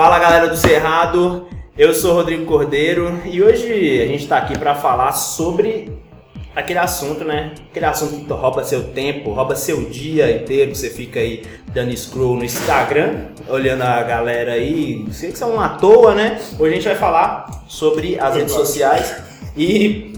Fala galera do Cerrado, eu sou Rodrigo Cordeiro e hoje a gente está aqui para falar sobre aquele assunto, né? Aquele assunto que rouba seu tempo, rouba seu dia inteiro, você fica aí dando scroll no Instagram, olhando a galera aí, sei que são à toa, né? Hoje a gente vai falar sobre as redes sociais e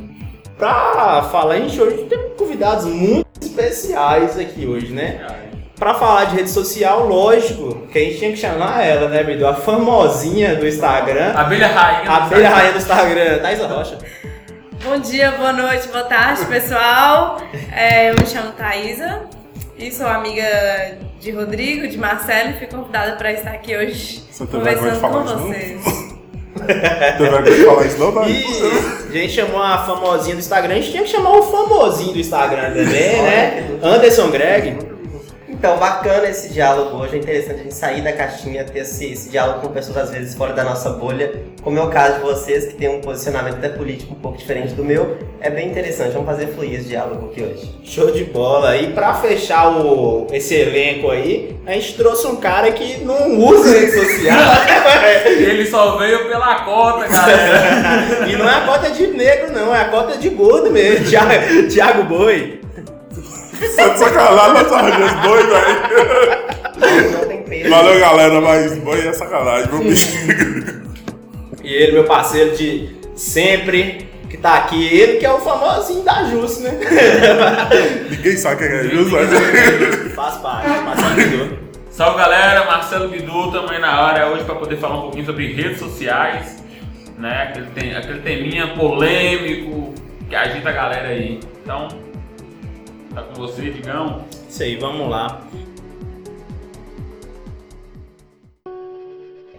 para falar, a gente hoje tem convidados muito especiais aqui hoje, né? Para falar de rede social, lógico que a gente tinha que chamar ela, né, Bidu? A famosinha do Instagram. Abelha rainha. A abelha rainha do Instagram, Thaisa Rocha. Bom dia, boa noite, boa tarde, pessoal. É, eu me chamo Thaisa e sou amiga de Rodrigo, de Marcelo e fui convidada para estar aqui hoje Você conversando com vocês. Tem vergonha de falar isso não, E Thaís? a gente chamou a famosinha do Instagram, a gente tinha que chamar o famosinho do Instagram também, né? Anderson Greg. Então, bacana esse diálogo hoje, é interessante a gente sair da caixinha, ter esse, esse diálogo com pessoas às vezes fora da nossa bolha, como é o caso de vocês, que tem um posicionamento até político um pouco diferente do meu, é bem interessante, vamos fazer fluir esse diálogo aqui hoje. Show de bola. E pra fechar o, esse elenco aí, a gente trouxe um cara que não usa rede social. Ele só veio pela cota, galera. e não é a cota de negro, não, é a cota de gordo mesmo. Thiago, Thiago Boi. É de sacanagem nessa reunião boi, velho. Não tem peso. Valeu, galera, mas boi é sacanagem, viu, bicho? E ele, meu parceiro de sempre, que tá aqui. Ele que é o famosinho da Jus, né? Ninguém sabe quem é Jus, mas... Faz parte, passarinho. Salve galera, Marcelo Bidu, também na área hoje para poder falar um pouquinho sobre redes sociais, né? Aquele, tem, aquele teminha polêmico que agita a galera aí. Então, tá com você, Digão. Isso aí, vamos lá.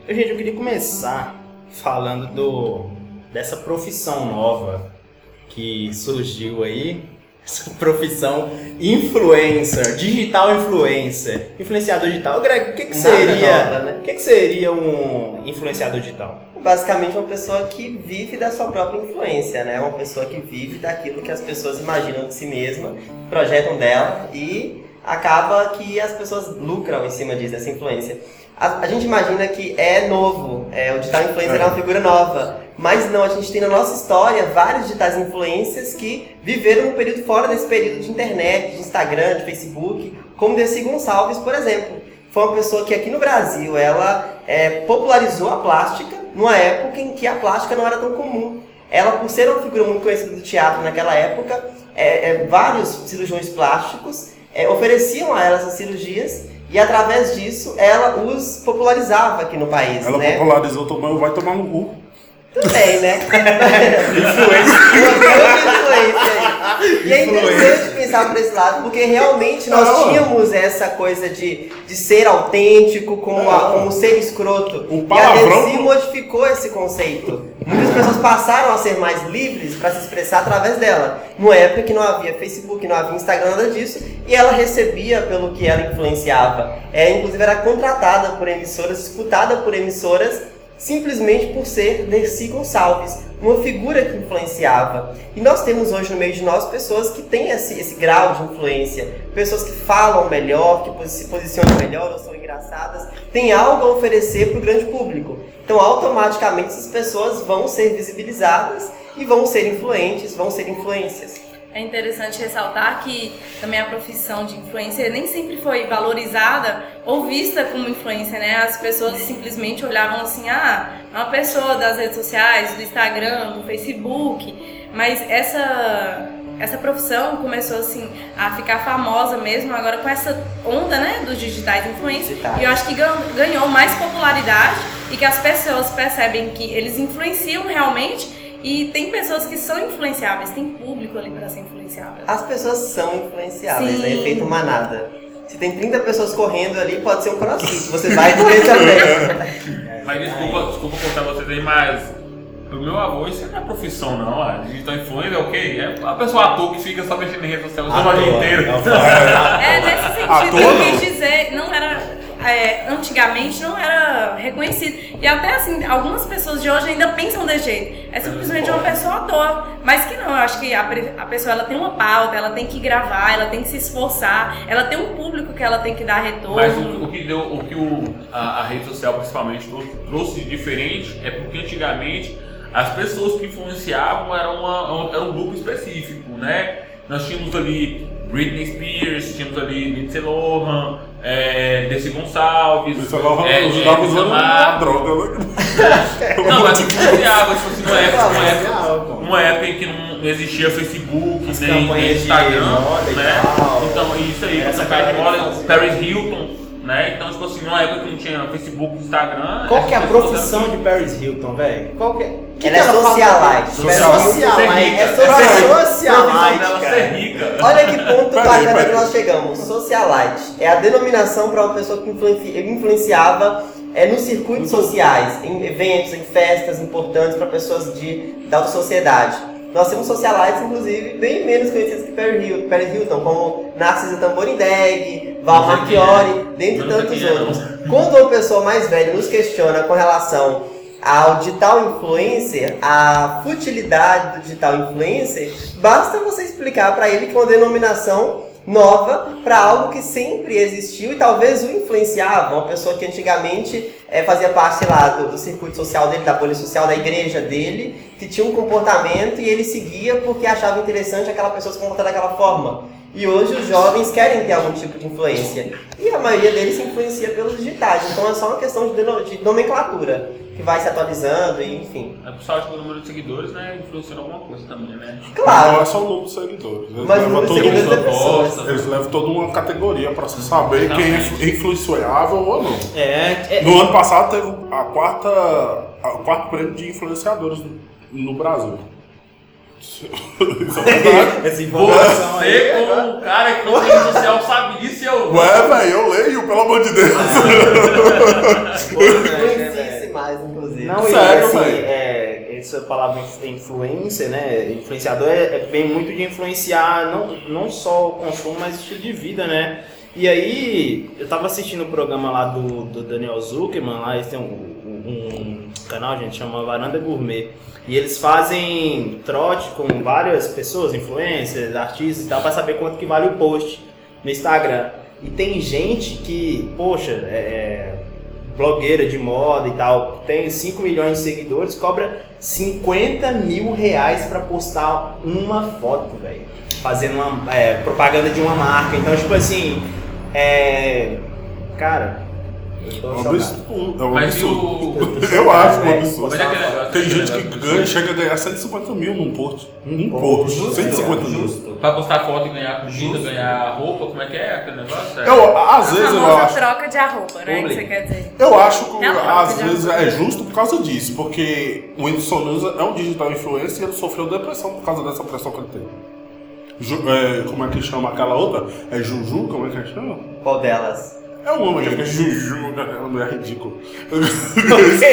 Gente, eu queria começar falando do dessa profissão nova que surgiu aí. Essa profissão influencer, digital influencer, influenciador digital. Greg, o que, que seria? né? O que, que seria um influenciador digital? Basicamente uma pessoa que vive da sua própria influência, né? Uma pessoa que vive daquilo que as pessoas imaginam de si mesma, projetam dela e acaba que as pessoas lucram em cima disso, dessa influência. A, a gente imagina que é novo, é, o digital influencer é uma figura nova, mas não, a gente tem na nossa história vários digitais influencers que viveram um período fora desse período de internet, de Instagram, de Facebook, como Desi Gonçalves, por exemplo. Foi uma pessoa que aqui no Brasil, ela é, popularizou a plástica numa época em que a plástica não era tão comum. Ela, por ser uma figura muito conhecida do teatro naquela época, é, é, vários cirurgiões plásticos é, ofereciam a ela essas cirurgias e através disso ela os popularizava aqui no país, Ela né? popularizou, tomando, vai tomar no cu. Também, né? Uma grande influência. E é interessante pensar por esse lado, porque realmente nós Não. tínhamos essa coisa de, de ser autêntico como, a- como ser escroto. E a Desi modificou esse conceito. Muitas pessoas passaram a ser mais livres para se expressar através dela. Numa época que não havia Facebook, não havia Instagram, nada disso, e ela recebia pelo que ela influenciava. É, inclusive era contratada por emissoras, disputada por emissoras simplesmente por ser Dercy Gonçalves, uma figura que influenciava. E nós temos hoje no meio de nós pessoas que têm esse, esse grau de influência, pessoas que falam melhor, que se posicionam melhor ou são engraçadas, têm algo a oferecer para o grande público. Então, automaticamente, essas pessoas vão ser visibilizadas e vão ser influentes, vão ser influências. É interessante ressaltar que também a profissão de influencer nem sempre foi valorizada ou vista como influência, né? As pessoas simplesmente olhavam assim, ah, é uma pessoa das redes sociais, do Instagram, do Facebook, mas essa essa profissão começou assim a ficar famosa mesmo agora com essa onda, né, dos digitais influencers. E eu acho que gan- ganhou mais popularidade e que as pessoas percebem que eles influenciam realmente e tem pessoas que são influenciáveis, tem público ali para ser influenciável. As pessoas são influenciáveis, Sim. é efeito manada. Se tem 30 pessoas correndo ali, pode ser um crossfit, você vai correr também. Mas desculpa, desculpa cortar vocês aí, mas pro meu avô isso não é profissão não, a digital influencer é o quê? É a pessoa ator que fica só mexendo em rede social o dia inteiro. É nesse sentido eu quis dizer, não era é, antigamente não era reconhecido. E até assim, algumas pessoas de hoje ainda pensam desse jeito. É simplesmente uma pessoa à toa. Mas que não, eu acho que a, a pessoa ela tem uma pauta, ela tem que gravar, ela tem que se esforçar, ela tem um público que ela tem que dar retorno. Mas o, o que deu, o que o, a, a rede social principalmente trouxe, trouxe de diferente é porque antigamente as pessoas que influenciavam eram, uma, era um grupo específico, né? Nós tínhamos ali Britney Spears, tínhamos ali Lindsay Lohan, é, Desi Gonçalves, Isso ela é, usando uma droga, né? Não, mas influenciava, tipo assim, numa época, numa época, numa época em que não existia Facebook, As nem, nem Instagram, né? Então, isso aí, Essa de moda. Paris Hilton, né? Então, tipo assim, numa época que não tinha Facebook, Instagram. Qual que é a profissão de Paris Hilton, velho? Qual que é? que Ela que é socialite. Socialite. Socialite. É profissão socialite, ser rica. Olha que ponto bacana que nós chegamos. Socialite é a denominação para uma pessoa que influenci- influenciava é, nos circuitos sociais, em eventos, em festas importantes para pessoas de, da alta sociedade. Nós temos socialites, inclusive, bem menos conhecidos que Paris Hilton, Paris Hilton como Narcisa Tamborindeg, Val Marchiori, dentre Não sei tantos é, outros. Quando uma pessoa mais velha nos questiona com relação ao digital influencer, a futilidade do digital influencer, basta você explicar para ele que é uma denominação nova para algo que sempre existiu e talvez o influenciava, uma pessoa que antigamente eh, fazia parte lá, do, do circuito social dele, da bolha social da igreja dele, que tinha um comportamento e ele seguia porque achava interessante aquela pessoa se comportar daquela forma. E hoje os jovens querem ter algum tipo de influência. E a maioria deles se influencia pelos digitais. Então é só uma questão de, de nomenclatura, que vai se atualizando e enfim. É pessoal, acho que o número de seguidores, né, influencia em alguma coisa também, né? Não Claro, é só o número de seguidores. Eles mas o levam número de todo seguidores mundo- é pessoas. Eles levam toda uma categoria para saber quem é influenciável ou não. É, é, No ano passado teve a quarta, a quarto prêmio de influenciadores no, no Brasil. É essa informação aí. Você, como um cara que não tem social, sabe disso e eu. Ué, velho, eu leio, pelo amor de Deus. influencia-se mais, inclusive. Não, Sério, e assim, velho? é, essa palavra inf- influencer, né? Influenciador é, é- vem muito de influenciar não, não só o consumo, mas o estilo de vida, né? E aí, eu tava assistindo o programa lá do, do Daniel Zuckerman, lá eles têm um, um- um canal, gente, chama Varanda Gourmet. E eles fazem trote com várias pessoas, influencers, artistas e tal, pra saber quanto que vale o post no Instagram. E tem gente que, poxa, é, blogueira de moda e tal, tem 5 milhões de seguidores, cobra 50 mil reais pra postar uma foto, velho. Fazendo uma é, propaganda de uma marca. Então, tipo assim, é. Cara, É um absurdo. É um Mas absurdo. o. Eu acho um É, absurdo. É negócio, Tem gente que ganha, chega a ganhar 150 mil num post. Num post. justo, 150 mil. justo. Pra postar foto e ganhar comida, Justo. ganhar roupa, como é que é aquele negócio? É. Eu, às vezes eu acho. troca de arroba, né? Que você quer dizer. Eu acho que É às vezes é justo por causa disso, porque o Whindersson Nunes é um digital influencer e ele sofreu depressão por causa dessa pressão que ele teve. Ju- é, como é que chama aquela outra? É Juju? Como é que chama? Qual delas? É uma mulher que é Juju, é uma mulher ridícula.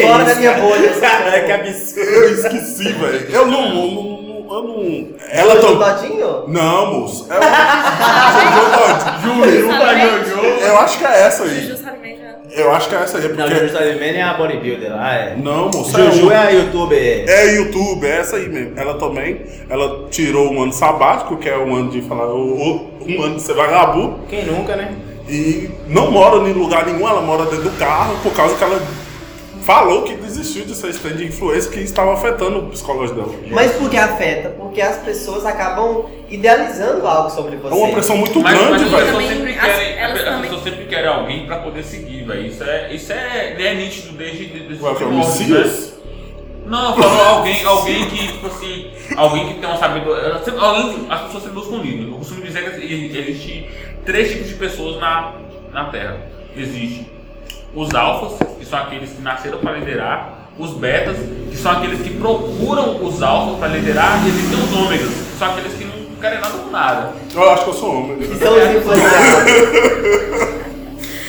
Fora da minha bolha. Cara, que absurdo. Eu esqueci, velho. Eu não, não, não, não- eu não. Ela Jojo também. Todinho? Não, moço. É o Juju Justamente. Eu acho que é essa aí. Né? Eu acho que é essa aí, Não, porque. Juju Salimene é a bodybuilder lá, é. Não, moço. Juju é é a youtuber. É YouTube, é essa aí mesmo. Ela também, ela tirou um ano sabático, que é um ano de falar, um ano de ser vagabundo, Quem nunca, né? E não mora em lugar nenhum, ela mora dentro do carro, por causa que ela falou que desistiu de ser stand de influência que estava afetando o psicológico dela. Mas por que afeta? Porque as pessoas acabam idealizando algo sobre É você. uma pressão muito Mas, grande, mas as velho. pessoas sempre as- querem, as também- pessoas sempre querem alguém pra poder seguir, velho. Isso é, isso é, é nítido desde, desde Ué, que é o primórdios, Messias? Não, eu falo alguém, alguém que, tipo assim, alguém que tem uma sabedoria. Alguém, as pessoas sempre buscam um líder. Eu costumo dizer que existe três tipos de pessoas na, na Terra. Existe os alfas, que são aqueles que nasceram para liderar, os betas, que são aqueles que procuram os alfas para liderar, e existem os ômegas, que são aqueles que não querem nada com nada. Eu acho que eu sou homem. E são os influenciados.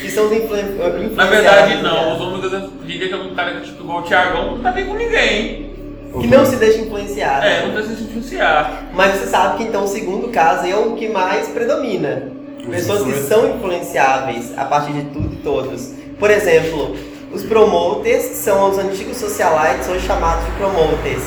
e são os influ- influenciados. Na verdade, não. Os ômegas diria que é um cara que, tipo igual o Thiagão, não tá bem com ninguém. Que não se deixa influenciar. É, não precisa se influenciar. Mas você sabe que então o segundo caso é o que mais predomina. Pessoas que são influenciáveis a partir de tudo e todos. Por exemplo, os promoters são os antigos socialites, hoje chamados de promoters.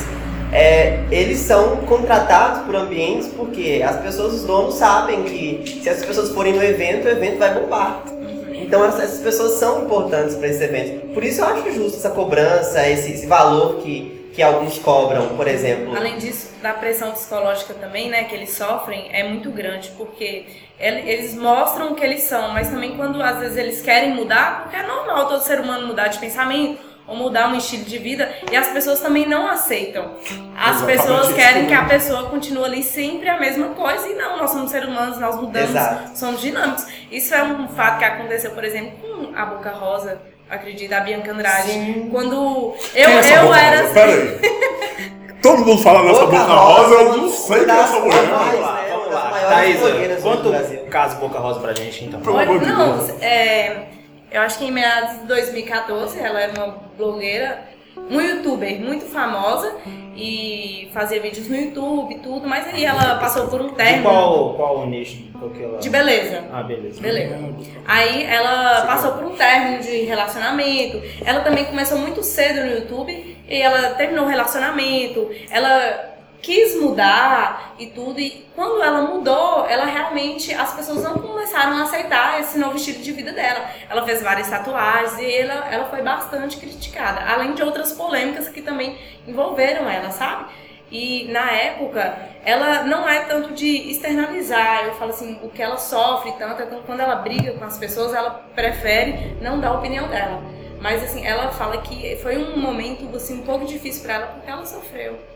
É, eles são contratados por ambientes porque as pessoas, os donos, sabem que se as pessoas forem no evento, o evento vai bombar. Então essas pessoas são importantes para esse evento. Por isso eu acho justo essa cobrança, esse, esse valor que, que alguns cobram, por exemplo. Além disso, da pressão psicológica também, né, que eles sofrem, é muito grande, porque eles mostram o que eles são, mas também quando às vezes eles querem mudar, porque é normal todo ser humano mudar de pensamento, ou mudar um estilo de vida e as pessoas também não aceitam. As Exatamente pessoas isso querem que a pessoa continue ali sempre a mesma coisa e não, nós somos seres humanos, nós mudamos, Exato. somos dinâmicos. Isso é um fato que aconteceu, por exemplo, com a Boca Rosa, acredito, a Bianca Andrade. Sim. Quando eu, Quem é essa eu boca era rosa? Pera aí. Todo mundo fala nessa boca, rosa, eu não sei quem é essa mulher. Maiores Thaisa, blogueiras conta do Brasil. o caso Boca Rosa pra gente, então. Pelo amor de não, é, eu acho que em meados de 2014 ela era uma blogueira, um youtuber muito famosa e fazia vídeos no YouTube e tudo, mas aí ela passou por um De término qual, qual o nicho? Ela... de beleza. Ah, beleza. Beleza. Aí ela passou por um término de relacionamento. Ela também começou muito cedo no YouTube e ela terminou o relacionamento. Ela quis mudar e tudo. E quando ela mudou, ela realmente. As pessoas não começaram a aceitar esse novo estilo de vida dela. Ela fez várias tatuagens e ela, ela foi bastante criticada. Além de outras polêmicas que também envolveram ela, sabe? E na época, ela não é tanto de externalizar, eu falo assim, o que ela sofre tanto, então quando ela briga com as pessoas, ela prefere não dar a opinião dela. Mas assim, ela fala que foi um momento assim, um pouco difícil pra ela porque ela sofreu.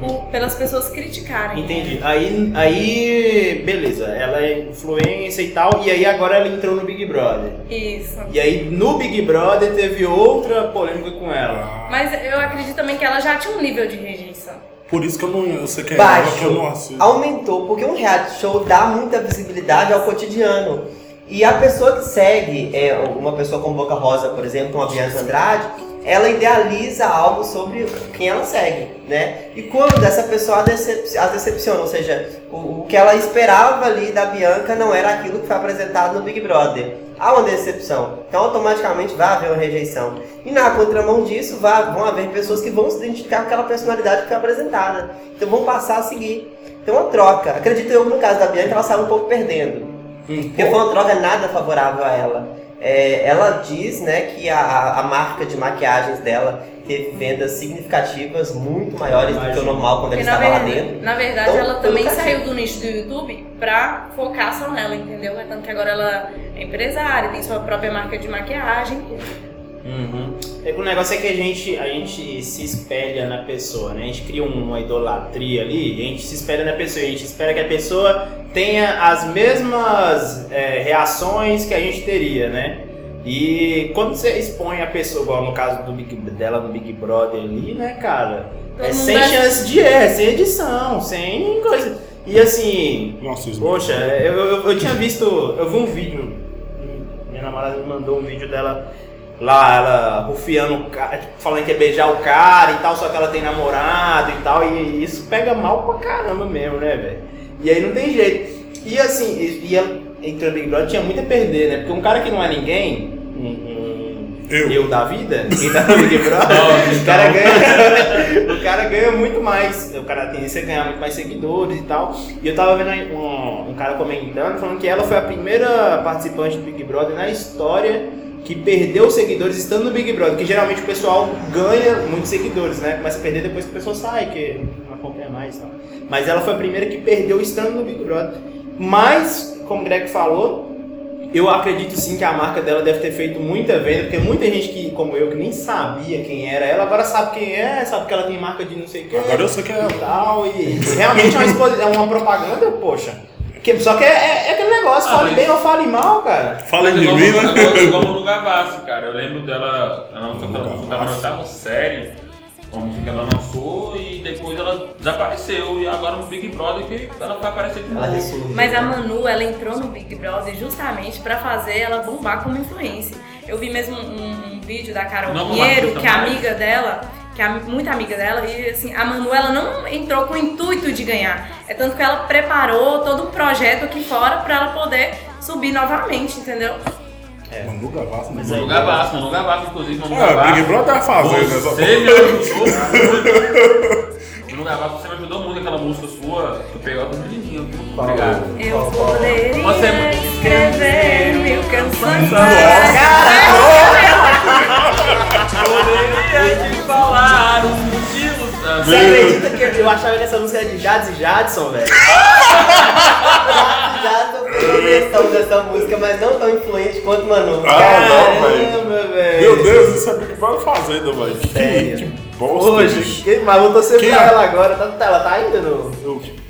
Por- pelas pessoas criticarem. Entendi. Aí, aí, beleza, ela é influência e tal, e aí agora ela entrou no Big Brother. Isso. E aí no Big Brother teve outra polêmica com ela. Mas eu acredito também que ela já tinha um nível de rejeição. Por isso que eu não eu sei é ela, que eu não Baixo. assisto. Aumentou, porque um reality show dá muita visibilidade ao cotidiano. E a pessoa que segue, é, uma pessoa como Boca Rosa, por exemplo, como a Bianca Andrade, ela idealiza algo sobre quem ela segue, né? E quando essa pessoa a, decep a decepciona, ou seja, o, o que ela esperava ali da Bianca não era aquilo que foi apresentado no Big Brother. Há uma decepção, então automaticamente vai haver uma rejeição. E na contramão disso, vai, vão haver pessoas que vão se identificar com aquela personalidade que foi apresentada. Então vão passar a seguir. Então uma troca. Acredito eu, no caso da Bianca, ela saiu um pouco perdendo. Porque foi uma troca nada favorável a ela. É, ela diz né, que a, a marca de maquiagens dela teve vendas significativas muito maiores do que o normal quando ela Porque estava lá verdade, dentro. na verdade, Então, ela também saiu do nicho do YouTube pra focar só nela, entendeu? É Tanto que agora ela é empresária, tem sua própria marca de maquiagem. Uhum. É que o negócio é que a gente, a gente se espelha na pessoa, né? A gente cria uma idolatria ali, a gente se espelha na pessoa, e a gente espera que a pessoa tenha as mesmas é, reações que a gente teria, né? E quando você expõe a pessoa, igual no caso do Big, dela no Big Brother ali, né, cara? Todo é sem vai- chance de é, sem edição, sem coisa. E assim, Nossa, Poxa, eu, eu, eu tinha visto. Eu vi um vídeo. Minha namorada me mandou um vídeo dela lá, ela rufiando o cara, tipo, falando que ia beijar o cara e tal, só que ela tem namorado e tal. E isso pega mal pra caramba mesmo, né, velho? E aí não tem jeito. E assim, e, e ela entrou no Big Brother tinha muito a perder, né? Porque um cara que não é ninguém. Um, um- Eu. eu da vida, quem tá no Big Brother, Não, o cara ganha. o cara ganha muito mais. O cara tem a ganhar muito mais seguidores e tal. E eu tava vendo um, um cara comentando, falando que ela foi a primeira participante do Big Brother na história que perdeu seguidores estando no Big Brother. Que geralmente o pessoal ganha muitos seguidores, né? Começa a perder depois que a pessoa sai, que não acompanha mais e tal. Mas ela foi a primeira que perdeu estando no Big Brother. Mas, como o Greg falou, eu acredito sim que a marca dela deve ter feito muita venda, porque muita gente que, como eu, que nem sabia quem era ela, agora sabe quem é, sabe que ela tem marca de não sei o que. Agora eu sei quem é. E tal, e realmente é uma, é uma propaganda, poxa. Que, só que é, é- é aquele negócio, Ah, fale bem ou fale mal, cara. Fala Mas de mim, né? igual no lugar Gavassi, cara. Eu lembro dela, ela ela tava oitava série, como que ela lançou e depois ela desapareceu. E agora no Big Brother que ela vai aparecer de novo. Mas a Manu, ela entrou no Big Brother justamente pra fazer ela bombar como influência. Eu vi mesmo um, um vídeo da Carol Não como Pinheiro, que é amiga dela, que é muita amiga dela, e assim, a Manu ela não entrou com o intuito de ganhar. É tanto que ela preparou todo um projeto aqui fora pra ela poder subir novamente, entendeu? Manu Gavassi, Manu aí- Manu Gavassi, Manu Gavassi, inclusive, Manu É, Gavassi. Big Brother tá fazendo essa Você me ajudou muito. Manu Gavassi, você me ajudou muito aquela música sua. Tu pegou a lindinho, viu? Obrigado. Eu poderia Você é muito- escrever mil canções. Poderia te falar os motivos. Ah, Você acredita que eu achava que essa música era de Jades e Jadson, velho? Já tô com versão dessa música, mas não tão influente quanto Manu. Ah, não, velho. Caramba, velho. Meu Deus, isso é Big Brother fazenda, velho. Que, Sério? que bosta, Hoje, quem- mas vou torcer pra ela agora. Tá, ela tá ainda no.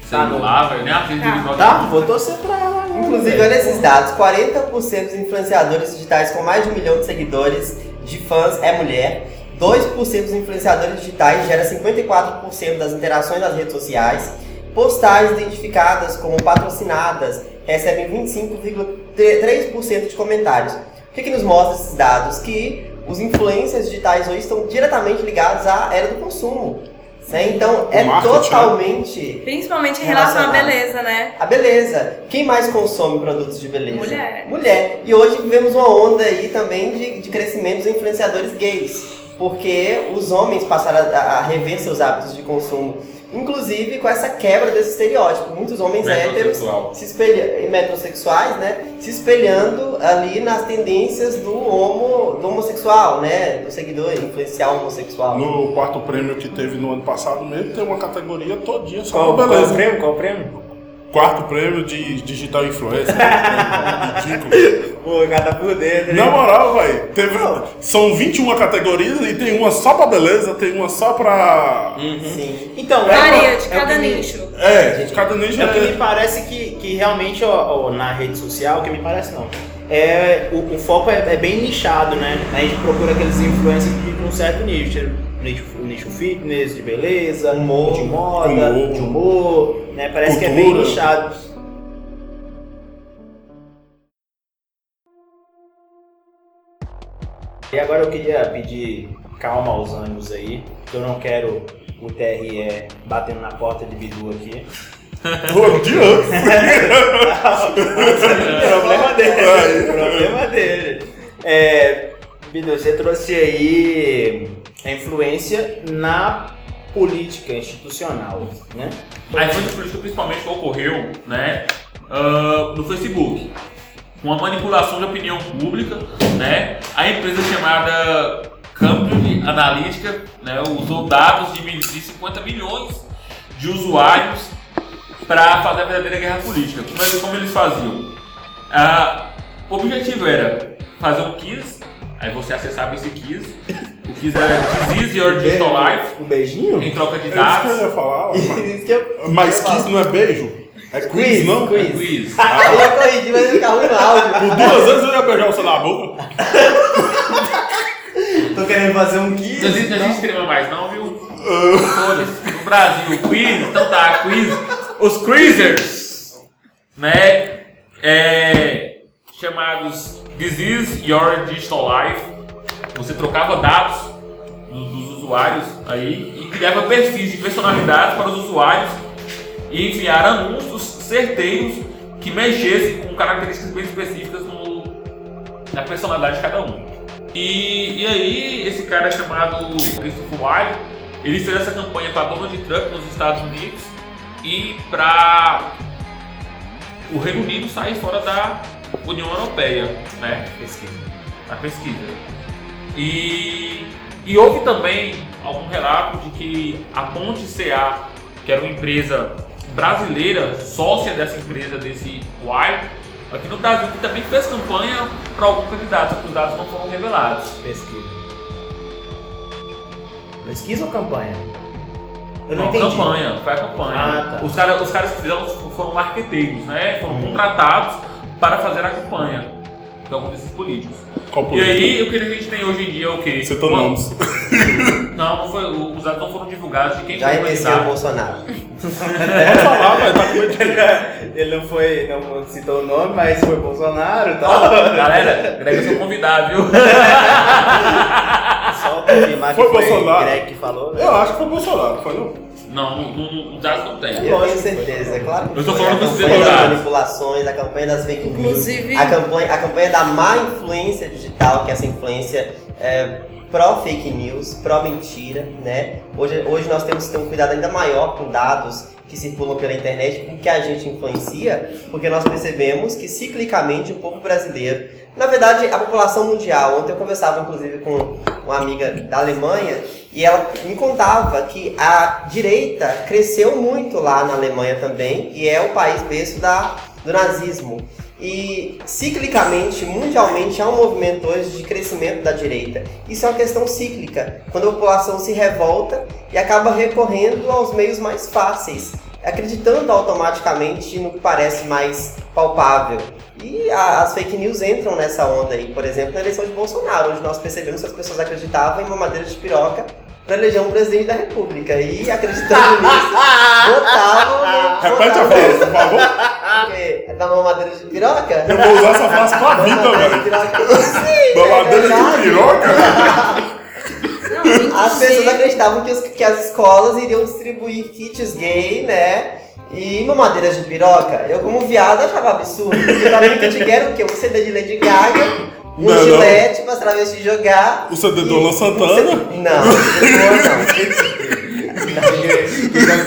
Sei lá, velho. Nem a filha de Big Tá, vou torcer pra ela agora. Inclusive, olha esses dados: 40% dos influenciadores digitais com mais de um milhão de seguidores de fãs é mulher. 2% dos influenciadores digitais gera 54% das interações nas redes sociais. Postais identificadas como patrocinadas recebem 25,3% de comentários. O que, que nos mostra esses dados? Que os influencers digitais hoje estão diretamente ligados à era do consumo. né? Então, é né? totalmente Principalmente em relação à beleza, né? a beleza. Quem mais consome produtos de beleza? Mulher. Mulher. E hoje vivemos uma onda aí também de, de crescimento dos influenciadores gays. Porque os homens passaram a, a rever seus hábitos de consumo. Inclusive com essa quebra desse estereótipo. Muitos homens héteros se espelha, e metrosexuais, né? Se espelhando ali nas tendências do homo, do homossexual, né? Do seguidor influenciar o homossexual. No quarto prêmio que teve no ano passado mesmo, tem uma categoria todinha só Qual, pra qual o beleza. prêmio? Qual o prêmio? Quarto prêmio de digital influencer. Ridículo. Pô, o cara tá por dentro. Na moral, velho, teve. São 21 categorias e tem uma só pra beleza, tem uma só pra. Sim. Então, Varia é, de é o cada me- nicho. É, cada nicho É o que me é. parece que, que realmente ó, ó, na rede social, o que me parece não. É, o, o foco é, é bem nichado, né? A gente procura aqueles influencers de um certo nicho. Nicho, nicho fitness, de beleza, Humor. de moda, Humor. de humor, né? Parece que é bem Cultura. nichado. E agora eu queria pedir calma aos ânimos aí, que eu não quero o TRE batendo na porta de Bidu aqui. Pô, de ano. problema dele. problema dele. É, Bidu, você trouxe aí a influência na política institucional, né? A influência política principalmente ocorreu né, ah, no Facebook. Com a manipulação de opinião pública, né, a empresa chamada Cambridge Analytica né, usou dados de medir 50 milhões de usuários para fazer a verdadeira guerra política. Como, como eles faziam? Ah, o objetivo era fazer um quiz, aí você acessava esse quiz. O quiz era Disease Your Digital Life, Um beijinho? em troca de É isso que eu dados. ia falar. mas- Isso que eu- Mas kiss não é beijo? É quiz, Quiz, não? quiz. Quiz. Eu ia corrigir, mas ia ficar ruim no áudio. Por duas vezes eu ia beijar você na boca. Tô querendo fazer um quiz. Não existe, não existe mais não, viu? Foda-se. No Brasil, quiz, então tá, quiz. Os quizzers, né? É, chamados Disease Your Digital Life. Você trocava dados dos, dos usuários aí e criava perfis de personalidades para os usuários e enviar anúncios certeiros que mexessem com características bem específicas no, na personalidade de cada um. E, e aí, esse cara chamado Christopher Wilde, ele fez essa campanha para Donald Trump nos Estados Unidos e para o Reino Unido sair fora da União Europeia, né? Pesquisa. Na pesquisa. E, e houve também algum relato de que a Ponte CA, que era uma empresa brasileira, sócia dessa empresa, desse Wild, aqui no Brasil, que também fez campanha para algum candidato, os dados não foram revelados. Pesquisa. Pesquisa ou campanha? Eu não, Não, entendi. campanha, foi a campanha. Ah, tá. os, cara, os caras que fizeram foram marqueteiros, né? Foram contratados para fazer a campanha de algum desses políticos. Qual E político? aí, o que a gente tem hoje em dia é o quê? Citou Uma- nomes. Não, não foi, os dados não foram divulgados de quem Já foi o. Bolsonaro. Pode falar, velho. Tá de... Ele não foi, não citou o nome, mas foi Bolsonaro e tal. galera, Greg, eu sou convidado, viu? Só confirmar que Foi foi Bolsonaro? Greg que falou. né? Eu acho que foi Bolsonaro, foi não? Não, no, no, no dados não tem. Eu tenho certeza, claro. que Eu tô foi. falando a dos campanha das manipulações, a campanha das fake news, Inclusive- a campanha, a campanha da má influência digital, que é essa influência é, pró-fake news, pró-mentira, né? Hoje, hoje nós temos que ter um cuidado ainda maior com dados que circulam pela internet, com que a gente influencia, porque nós percebemos que ciclicamente o povo brasileiro, na verdade a população mundial, ontem eu conversava inclusive com uma amiga da Alemanha, e ela me contava que a direita cresceu muito lá na Alemanha também, e é o país berço da, do nazismo. E ciclicamente, mundialmente, há um movimento hoje de crescimento da direita. Isso é uma questão cíclica, quando a população se revolta e acaba recorrendo aos meios mais fáceis, acreditando automaticamente no que parece mais palpável. E as fake news entram nessa onda aí, por exemplo, na eleição de Bolsonaro, onde nós percebemos que as pessoas acreditavam em mamadeira de piroca para eleger um presidente da república. E acreditando nisso, votavam. Repete a frase, por favor. Porque é da mamadeira de piroca? Eu vou usar essa frase pra vida, velho. piroca. Mamadeira é de piroca? Não, As pessoas acreditavam que, os- que as escolas iriam distribuir kits gay, né? E mamadeiras de piroca. Eu, como viado, achava absurdo. Porque pra mim, kit gay era o quê? Um CD de Lady Gaga, um Não, não. gilete pra travesti jogar. O CD do e- Luan Santana? Não, não.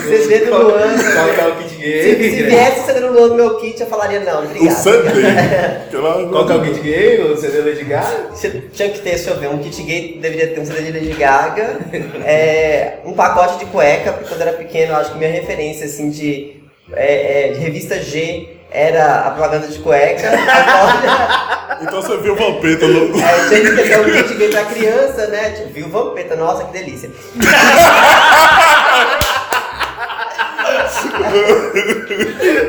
CD do Luan. É o Se, gay? se viesse o CD do Luan no meu kit, eu falaria não, O obrigado. CD. Aquela- Qual que é o kit gay? O CD Lady Gaga? Você Tinha que ter, deixa eu ver, um kit gay deveria ter um CD de Lady Gaga, é, um pacote de cueca, porque quando eu era pequeno, eu acho que minha referência, assim, de, é, é, de revista G era a propaganda de cueca. Agora, Então você viu o Vampeta no. é, tinha que ter um kit gay pra criança, né? Tipo, viu Vampeta, nossa, que delícia.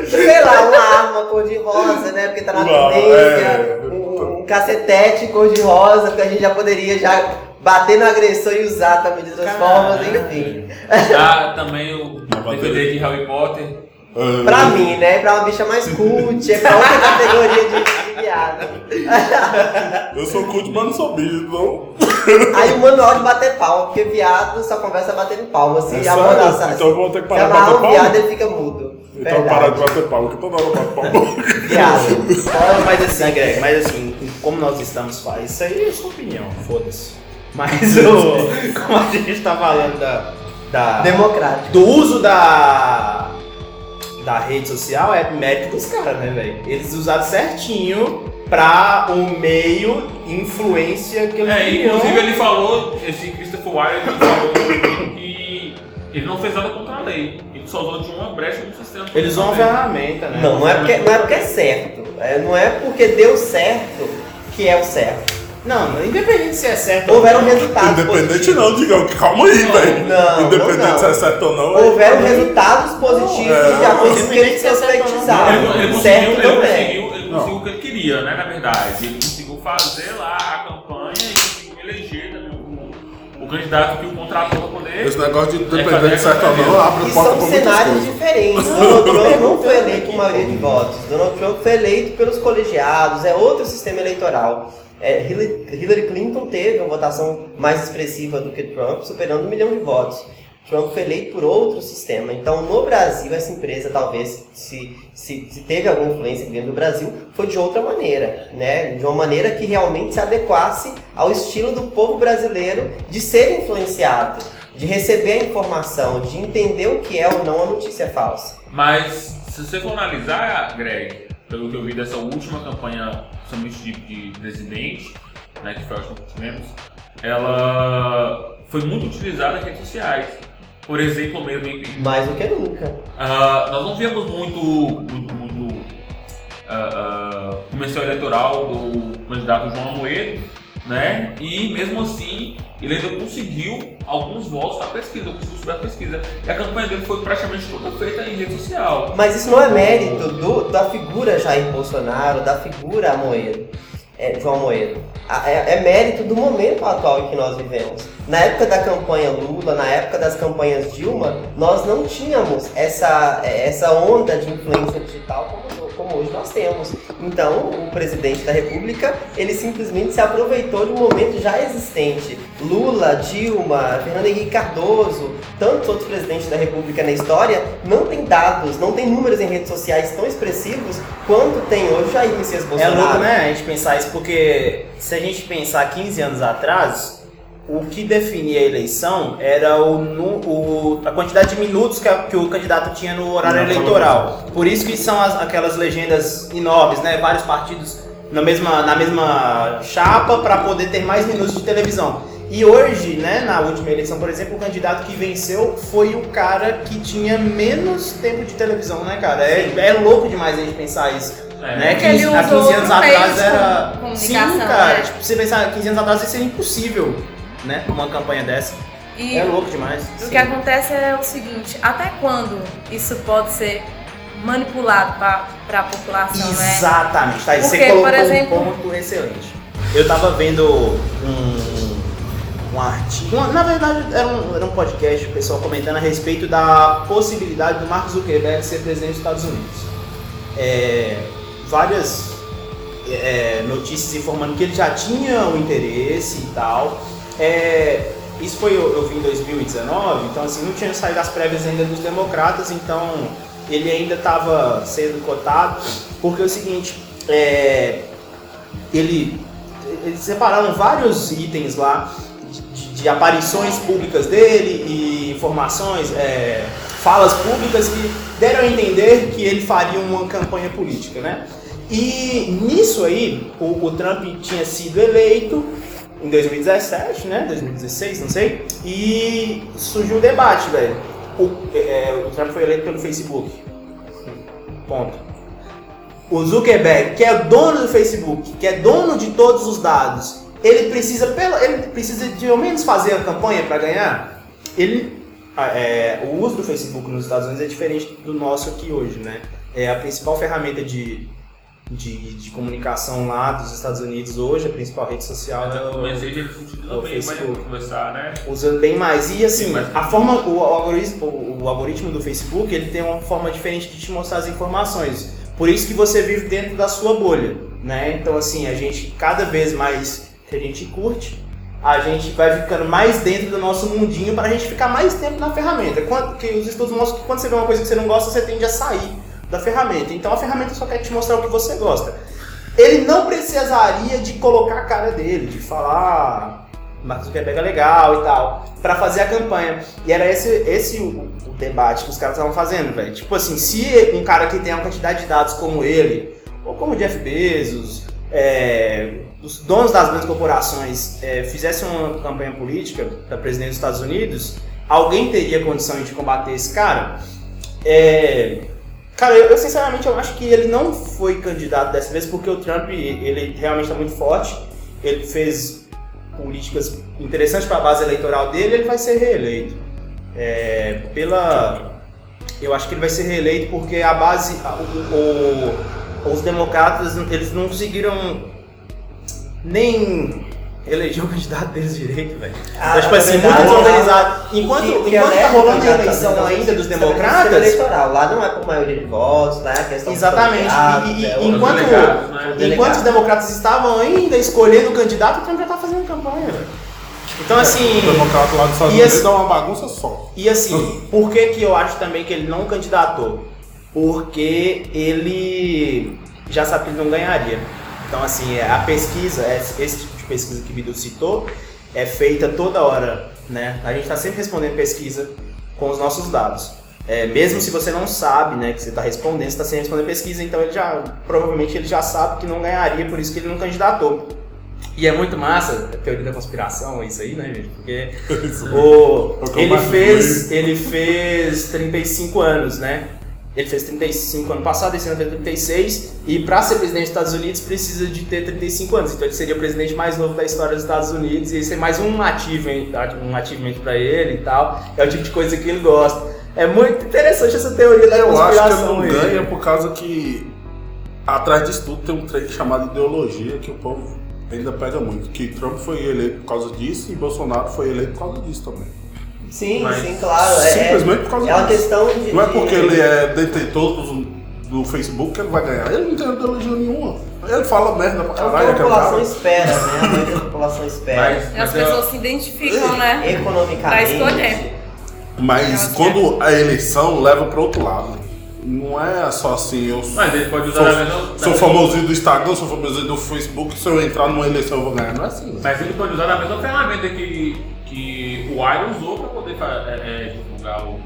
Sei lá, uma arma cor-de-rosa, né? Porque tá na Uau, tendência. é. Um, um cacetete cor-de-rosa, porque a gente já poderia já bater no agressor e usar também de outras formas, enfim. Tá também o DVD de Harry Potter. Pra mim, né? Pra uma bicha mais cult, é pra outra categoria de, viado. Eu sou culto, mas não sou bicho, não. Aí o manual de bater palma, porque viado só conversa batendo palma. Se É a sério? mão dançar- Então eu vou ter que parar de bater um palma? viado, ele fica mudo. Então eu parar de bater palma, que toda hora eu bato palma. Viado. Fala, mas assim, Greg, mas assim, como nós estamos falando, isso aí é sua opinião, foda-se. Mas o, como a gente tá falando da, da- Democrático. do uso da, da rede social, é mérito dos caras, né, velho? Eles usaram certinho pra o meio influência que eles É, queriam. inclusive ele falou, esse Christopher Wilde ele falou que ele não fez nada contra a lei. Ele só usou de uma brecha no sistema. Eles usam uma ferramenta, né? Não, não é porque, não é, porque é certo. É, não é porque deu certo que é o certo. Não, independente se é certo Houveram ou não. resultados Independente positivos. não, Digão, calma aí, velho. não, Independente não. se é certo ou não. Houveram aí- resultados positivos É, de acordo com o que eles se é prospectizaram. Ele, ele conseguiu, certo ele é. conseguiu, ele conseguiu o que ele queria, né, na verdade. Ele conseguiu fazer lá a campanha e conseguiu eleger também o, o candidato que o contratou para poder... Esse negócio de independente de certo ou não abre E porta são pra muitas cenários diferentes. Donald Trump não foi eleito com maioria de votos. Donald Trump foi eleito pelos colegiados, é outro sistema eleitoral. É, Hillary Clinton teve uma votação mais expressiva do que Trump, superando um milhão de votos. Trump foi eleito por outro sistema. Então, no Brasil, essa empresa, talvez, se, se, se teve alguma influência dentro do Brasil, foi de outra maneira, né? De uma maneira que realmente se adequasse ao estilo do povo brasileiro de ser influenciado, de receber a informação, de entender o que é ou não a notícia falsa. Mas se você for analisar, Greg, pelo que eu vi dessa última campanha, principalmente de, de presidente, né, que foi a última que tivemos, ela foi muito utilizada em redes sociais. Por exemplo, mesmo em, Mais do que nunca. Ah, nós não vemos muito, muito, muito ah, ah, comercial eleitoral do candidato João Amoedo, né? E mesmo assim ele ainda conseguiu alguns votos na pesquisa, conseguiu subir a pesquisa. E a campanha dele foi praticamente toda feita em rede social. Mas isso não é mérito do, da figura Jair Bolsonaro, da figura Amoedo, é, João Amoedo. A- É, é mérito do momento atual em que nós vivemos. Na época da campanha Lula, na época das campanhas Dilma, nós não tínhamos essa, essa onda de influência digital como, como hoje nós temos. Então, o presidente da República, ele simplesmente se aproveitou de um momento já existente. Lula, Dilma, Fernando Henrique Cardoso, tantos outros presidentes da República na história, não tem dados, não tem números em redes sociais tão expressivos quanto tem hoje Jair Messias É Bolsonaro. louco, né, a gente pensar isso, porque se a gente pensar 15 anos atrás, o que definia a eleição era o, o- a quantidade de minutos que, a- que o candidato tinha no horário eleitoral. Por isso que são as- aquelas legendas enormes, né? Vários partidos na mesma, na mesma chapa para poder ter mais minutos de televisão. E hoje, né, na última eleição, por exemplo, o candidato que venceu foi o cara que tinha menos tempo de televisão, né, cara? É, é louco demais a gente pensar isso. É. Né? Ele 15, há usou 15 anos atrás era. Sim, cara. né? Tipo, você pensar 15 anos atrás isso seria impossível, né? Uma campanha dessa. E É louco demais. o Sim. que acontece é o seguinte, até quando isso pode ser manipulado para a população, né? Exatamente, tá? aí Você Porque, colocou por exemplo- um ponto excelente. Eu tava vendo um, um artigo. uma- na verdade, era um, era um podcast, o pessoal comentando a respeito da possibilidade do Mark Zuckerberg ser presidente dos Estados Unidos. É, várias é, notícias informando que ele já tinha o interesse e tal. É, isso foi eu, eu vi em 2019, então assim, não tinha saído as prévias ainda dos democratas, então ele ainda estava sendo cotado, porque é o seguinte, é, ele, eles separaram vários itens lá de, de- de aparições públicas dele e informações, é, falas públicas que deram a entender que ele faria uma campanha política, né? E nisso aí, o, o Trump tinha sido eleito em 2017, né? 2016, não sei. E surgiu um debate, velho. O, é, o Trump foi eleito pelo Facebook. Ponto. O Zuckerberg, que é dono do Facebook, que é dono de todos os dados, ele precisa, pelo, ele precisa de ao menos fazer a campanha para ganhar. Ele, ah, é, o uso do Facebook nos Estados Unidos é diferente do nosso aqui hoje, né? É a principal ferramenta de, de, de comunicação lá dos Estados Unidos hoje, a principal rede social Mas é eu o, comecei ele utiliza o bem, mas Facebook. começar, né? usando bem mais. E assim, Sim, mas- a forma, o, o algoritmo, o, o algoritmo do Facebook, ele tem uma forma diferente de te mostrar as informações. Por isso que você vive dentro da sua bolha, né? Então assim, a gente cada vez mais que a gente curte, a gente vai ficando mais dentro do nosso mundinho para a gente ficar mais tempo na ferramenta. Quando, que os estudos mostram que quando você vê uma coisa que você não gosta, você tende a sair da ferramenta. Então a ferramenta só quer te mostrar o que você gosta. Ele não precisaria de colocar a cara dele, de falar "Ah, Marcos Zuckerberg é legal e tal, pra fazer a campanha. E era esse, esse o, o debate que os caras estavam fazendo, velho. Tipo assim, se um cara que tem uma quantidade de dados como ele, ou como Jeff Bezos, é, os donos das grandes corporações é, fizessem uma campanha política para presidente dos Estados Unidos, alguém teria condição de combater esse cara? É, Cara, eu, eu, sinceramente eu acho que ele não foi candidato dessa vez porque o Trump ele realmente está muito forte. Ele fez políticas interessantes para a base eleitoral dele. Ele vai ser reeleito. É, pela, eu acho que ele vai ser reeleito porque a base, o- o- os democratas eles não conseguiram nem eleger o candidato deles direito, velho. Ah, Então, tipo na assim, verdade, muito desorganizado. Enquanto, que- que enquanto tá elege rolando a eleição ainda dos também democratas, eleitoral. Lá não é por maioria de votos, né? A questão Exatamente. E- e- é enquanto, delegados, né? Os enquanto os democratas estavam ainda escolhendo o candidato, o Trump já tá fazendo campanha, velho. Então assim. O democrata lá dos Estados E Unidos esse- dá uma bagunça só. E assim, por que, que eu acho também que ele não candidatou? Porque ele já sabe que ele não ganharia. Então assim, é, a pesquisa, esse pesquisa que o Bidu citou, é feita toda hora, né? A gente está sempre respondendo pesquisa com os nossos dados. É, mesmo se você não sabe, né, que você está respondendo, você está sem responder pesquisa, então ele já, provavelmente ele já sabe que não ganharia, por isso que ele não candidatou. E é muito massa, a teoria da conspiração, isso aí, né, gente? Porque o, É ele, fez, ele fez 35 anos, né? Ele fez 35 ano passado, esse ano fez 36, e para ser presidente dos Estados Unidos precisa de ter 35 anos. Então ele seria o presidente mais novo da história dos Estados Unidos, e isso é mais um achievement, um achievement para ele e tal. É o tipo de coisa que ele gosta. É muito interessante essa teoria da Eu acho que ele conspiração. não ganha por causa que atrás disso tudo tem um trem chamado ideologia que o povo ainda pega muito. Que Trump foi eleito por causa disso e Bolsonaro foi eleito por causa disso também. Sim, Mas sim, claro. É, simplesmente por causa é uma disso. questão de. Não é de- porque ele é detentor do Facebook que ele vai ganhar. Ele não tem ideologia nenhuma. Ele fala merda pra É o que caralho, a população cara. espera, né? A maioria da população espera. Mas, As mas eu- pessoas se identificam, né? Pra Economicamente. escolher. Mas quando a eleição leva pro outro lado. Não é só assim, eu sou, Mas ele pode usar sou, a mesma. sou famosinho do Instagram, sou famosinho do Facebook, se eu entrar numa eleição eu vou ganhar. Não é assim. né? Mas ele pode usar a mesma ferramenta que, que o Iron usou para poder é, é, divulgar o.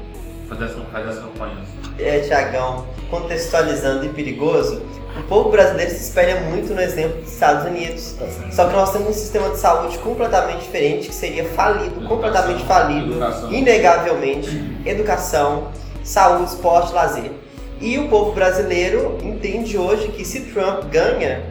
fazer as, fazer as campanhas. é, Tiagão, contextualizando e perigoso, o povo brasileiro se espelha muito no exemplo dos Estados Unidos. Só que nós temos um sistema de saúde completamente diferente, que seria falido, completamente falido, Educação. inegavelmente. Educação, saúde, esporte, lazer. E o povo brasileiro entende hoje que se Trump ganha,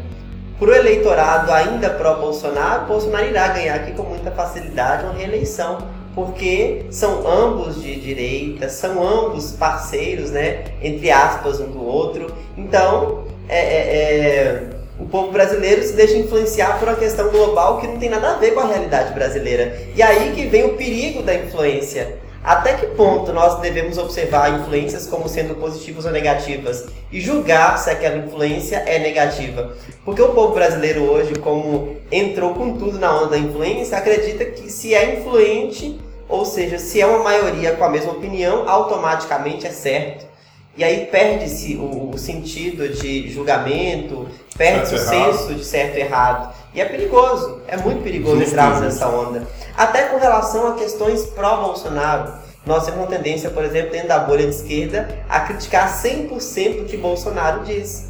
para o eleitorado ainda pró-Bolsonaro, Bolsonaro irá ganhar aqui com muita facilidade uma reeleição, porque são ambos de direita, são ambos parceiros, né, entre aspas, um do outro. Então, é, é, é, o povo brasileiro se deixa influenciar por uma questão global que não tem nada a ver com a realidade brasileira. E aí que vem o perigo da influência. Até que ponto nós devemos observar influências como sendo positivas ou negativas e julgar se aquela influência é negativa? Porque o povo brasileiro hoje, como entrou com tudo na onda da influência, acredita que se é influente, ou seja, se é uma maioria com a mesma opinião, automaticamente é certo. E aí perde-se o, sentido de julgamento, perde-se o Certo errado. senso de certo e errado. E é perigoso, é muito perigoso Justo, entrarmos nessa onda. Até com relação a questões pró-Bolsonaro. Nós temos uma tendência, por exemplo, dentro da bolha de esquerda, a criticar 100% o que Bolsonaro diz.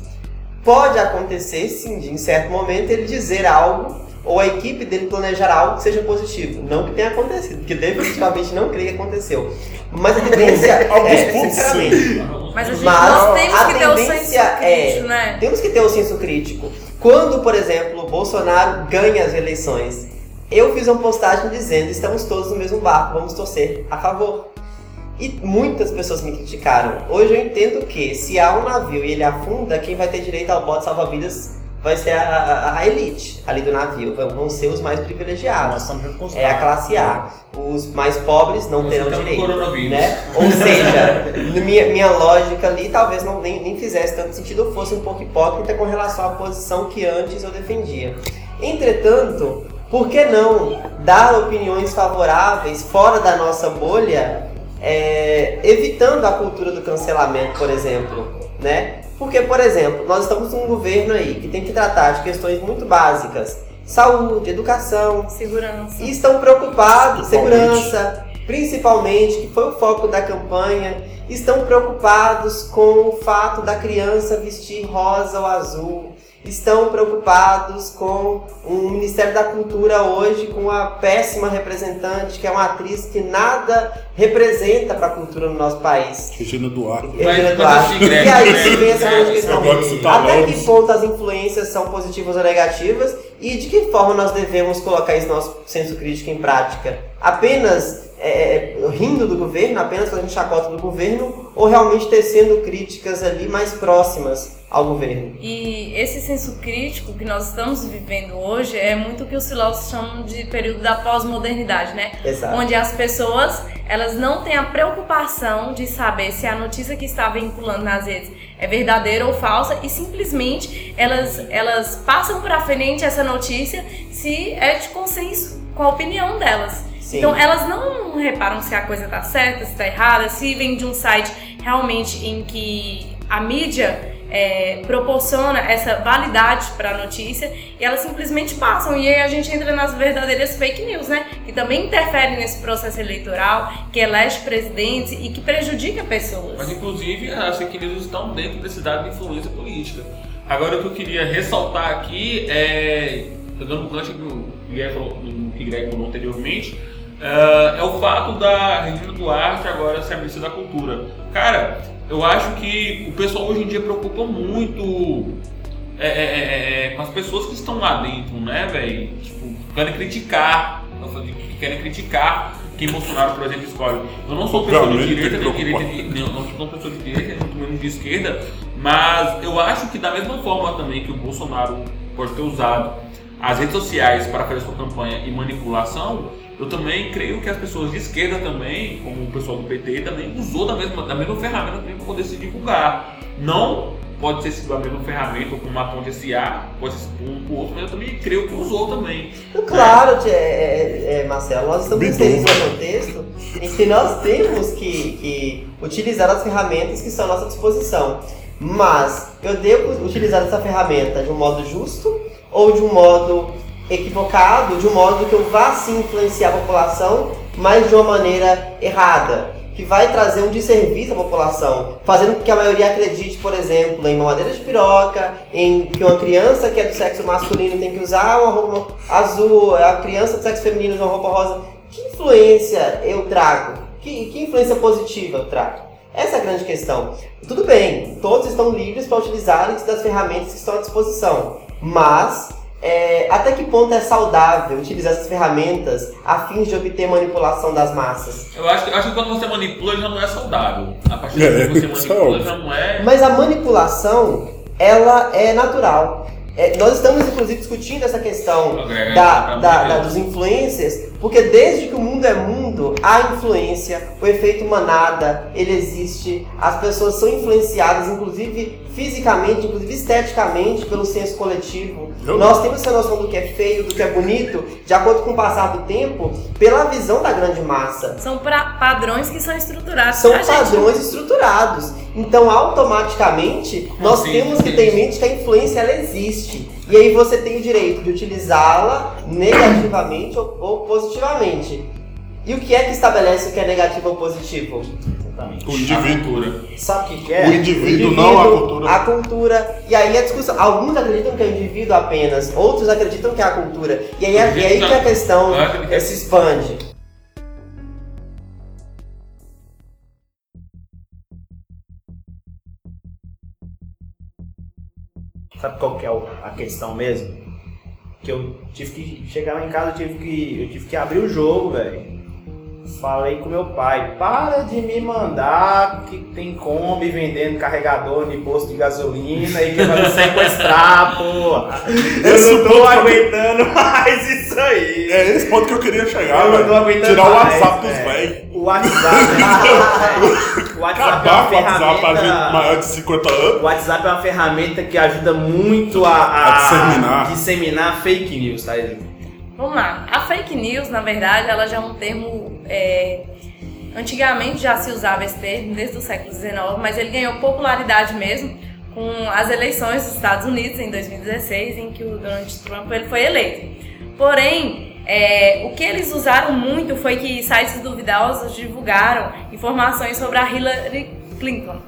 Pode acontecer, sim, de em certo momento ele dizer algo ou a equipe dele planejar algo que seja positivo. Não que tenha acontecido, porque definitivamente não creio que aconteceu. Mas a tendência é, sinceramente, Mas a gente, Mas nós temos a que ter o senso é- crítico, né? temos que ter o senso crítico. Quando, por exemplo, o Bolsonaro ganha as eleições, eu fiz uma postagem dizendo: estamos todos no mesmo barco, vamos torcer a favor. E muitas pessoas me criticaram. Hoje eu entendo que se há um navio e ele afunda, quem vai ter direito ao bote salva-vidas vai ser a, a- a elite ali do navio, vão ser os mais Nós privilegiados. É a classe A. Os mais pobres não Nós terão direito. Né? Ou seja, minha, minha lógica ali talvez não nem, nem fizesse tanto sentido, eu fosse um pouco hipócrita com relação à posição que antes eu defendia. Entretanto, por que não dar opiniões favoráveis fora da nossa bolha, é, evitando a cultura do cancelamento, por exemplo, né? Porque, por exemplo, nós estamos num governo aí que tem que tratar de questões muito básicas, saúde, educação, Segurança. e estão preocupados, Principalmente. segurança, principalmente, que foi o foco da campanha, estão preocupados com o fato da criança vestir rosa ou azul, estão preocupados com o Ministério da Cultura hoje, com a péssima representante, que é uma atriz que nada representa para a cultura no nosso país. Regina Duarte. Regina Duarte. assim, E Greg, aí se vem essa grande Greg, questão. Até que ponto as influências são positivas ou negativas e de que forma nós devemos colocar esse nosso senso crítico em prática? Apenas é, rindo do governo, apenas fazendo chacota do governo ou realmente tecendo críticas ali mais próximas ao governo? E esse senso crítico que nós estamos vivendo hoje é muito o que os filósofos chamam de período da pós-modernidade, né? Exato. Onde as pessoas, elas não têm a preocupação de saber se a notícia que está vinculando nas redes é verdadeira ou falsa e simplesmente elas, elas passam para frente essa notícia se é de consenso com a opinião delas. Sim. Então elas não reparam se a coisa tá certa, se tá errada, se vem de um site realmente em que a mídia é, proporciona essa validade para a notícia e elas simplesmente passam. E aí a gente entra nas verdadeiras fake news, né? Que também interferem nesse processo eleitoral, que elege presidentes e que prejudica pessoas. Mas inclusive as fake news estão dentro desse dado de influência política. Agora o que eu queria ressaltar aqui é, pegando o gancho do que Greg falou anteriormente, é, é o fato da Regina Duarte agora ser a ministra da Cultura. Cara, eu acho que o pessoal hoje em dia preocupa muito é, é, é, é, com as pessoas que estão lá dentro, né, velho? Tipo, querem criticar, que querem criticar quem Bolsonaro, por exemplo, escolhe. Eu não sou pessoa de direita, nem direita, de, não, não sou pessoa de direita, muito menos de esquerda, mas eu acho que da mesma forma também que o Bolsonaro pode ter usado as redes sociais para fazer sua campanha e manipulação, eu também creio que as pessoas de esquerda também, como o pessoal do PT, também usou da mesma, da mesma ferramenta também para poder se divulgar. Não pode ter sido a mesma ferramenta, ou com uma ponte SA, pode ser um por outro, mas eu também creio que usou também. Claro, é, é, é, Marcelo, nós estamos inseridos num contexto em que nós temos que, que utilizar as ferramentas que estão à nossa disposição. Mas eu devo utilizar essa ferramenta de um modo justo ou de um modo equivocado, de um modo que eu vá sim influenciar a população, mas de uma maneira errada, que vai trazer um desserviço à população, fazendo com que a maioria acredite, por exemplo, em mamadeira de piroca, em que uma criança que é do sexo masculino tem que usar uma roupa azul, a criança do sexo feminino usa uma roupa rosa. Que influência eu trago? Que, que influência positiva eu trago? Essa é a grande questão. Tudo bem, todos estão livres para utilizarem das ferramentas que estão à disposição, mas é, até que ponto é saudável utilizar essas ferramentas a fim de obter manipulação das massas? Eu acho, que- eu acho que quando você manipula já não é saudável. A partir É, do que você isso é manipula já não é. Mas a manipulação, ela é natural. É, nós estamos, inclusive, discutindo essa questão da, pra da- da- dos influencers, porque desde que o mundo é mundo, há influência, o efeito manada, ele existe, as pessoas são influenciadas, inclusive fisicamente, inclusive esteticamente, pelo senso coletivo. Eu- Nós temos essa noção do que é feio, do que é bonito, de acordo com o passar do tempo, pela visão da grande massa. São pra- padrões que são estruturados São pra gente. padrões estruturados. Então, automaticamente, nós Sim, temos que sim. ter em mente que a influência ela existe. E aí você tem o direito de utilizá-la negativamente ou, ou positivamente. E o que é que estabelece o que é negativo ou positivo? Exatamente. O indivíduo. cultura. Sabe o que, é? O indivíduo, não a cultura. A cultura. E aí a discussão. Alguns acreditam que é o indivíduo apenas, outros acreditam que é a cultura. E aí, é- e aí que a questão se expande. Sabe qual que é a questão mesmo? Que eu tive que chegar lá em casa, eu tive que, eu tive que abrir o jogo, velho. Falei com meu pai, para de me mandar que tem Kombi vendendo carregador de posto de gasolina e que vai me sequestrar, porra. Eu Esse não tô ponto que aguentando mais isso aí. É esse ponto que eu queria chegar, Eu velho. aguentando Tirar o WhatsApp dos é. velhos. O WhatsApp, o WhatsApp é uma Acabar com o WhatsApp pra gente ferramenta... maior de 50 anos. O WhatsApp é uma ferramenta que ajuda muito a, A disseminar. disseminar fake news, tá? Vamos lá. A fake news, na verdade, ela já é um termo. é, Antigamente já se usava esse termo, desde o século XIX, mas ele ganhou popularidade mesmo com as eleições dos Estados Unidos em 2016, em que o Donald Trump ele foi eleito. Porém, é, o que eles usaram muito foi que sites duvidosos divulgaram informações sobre a Hillary Clinton.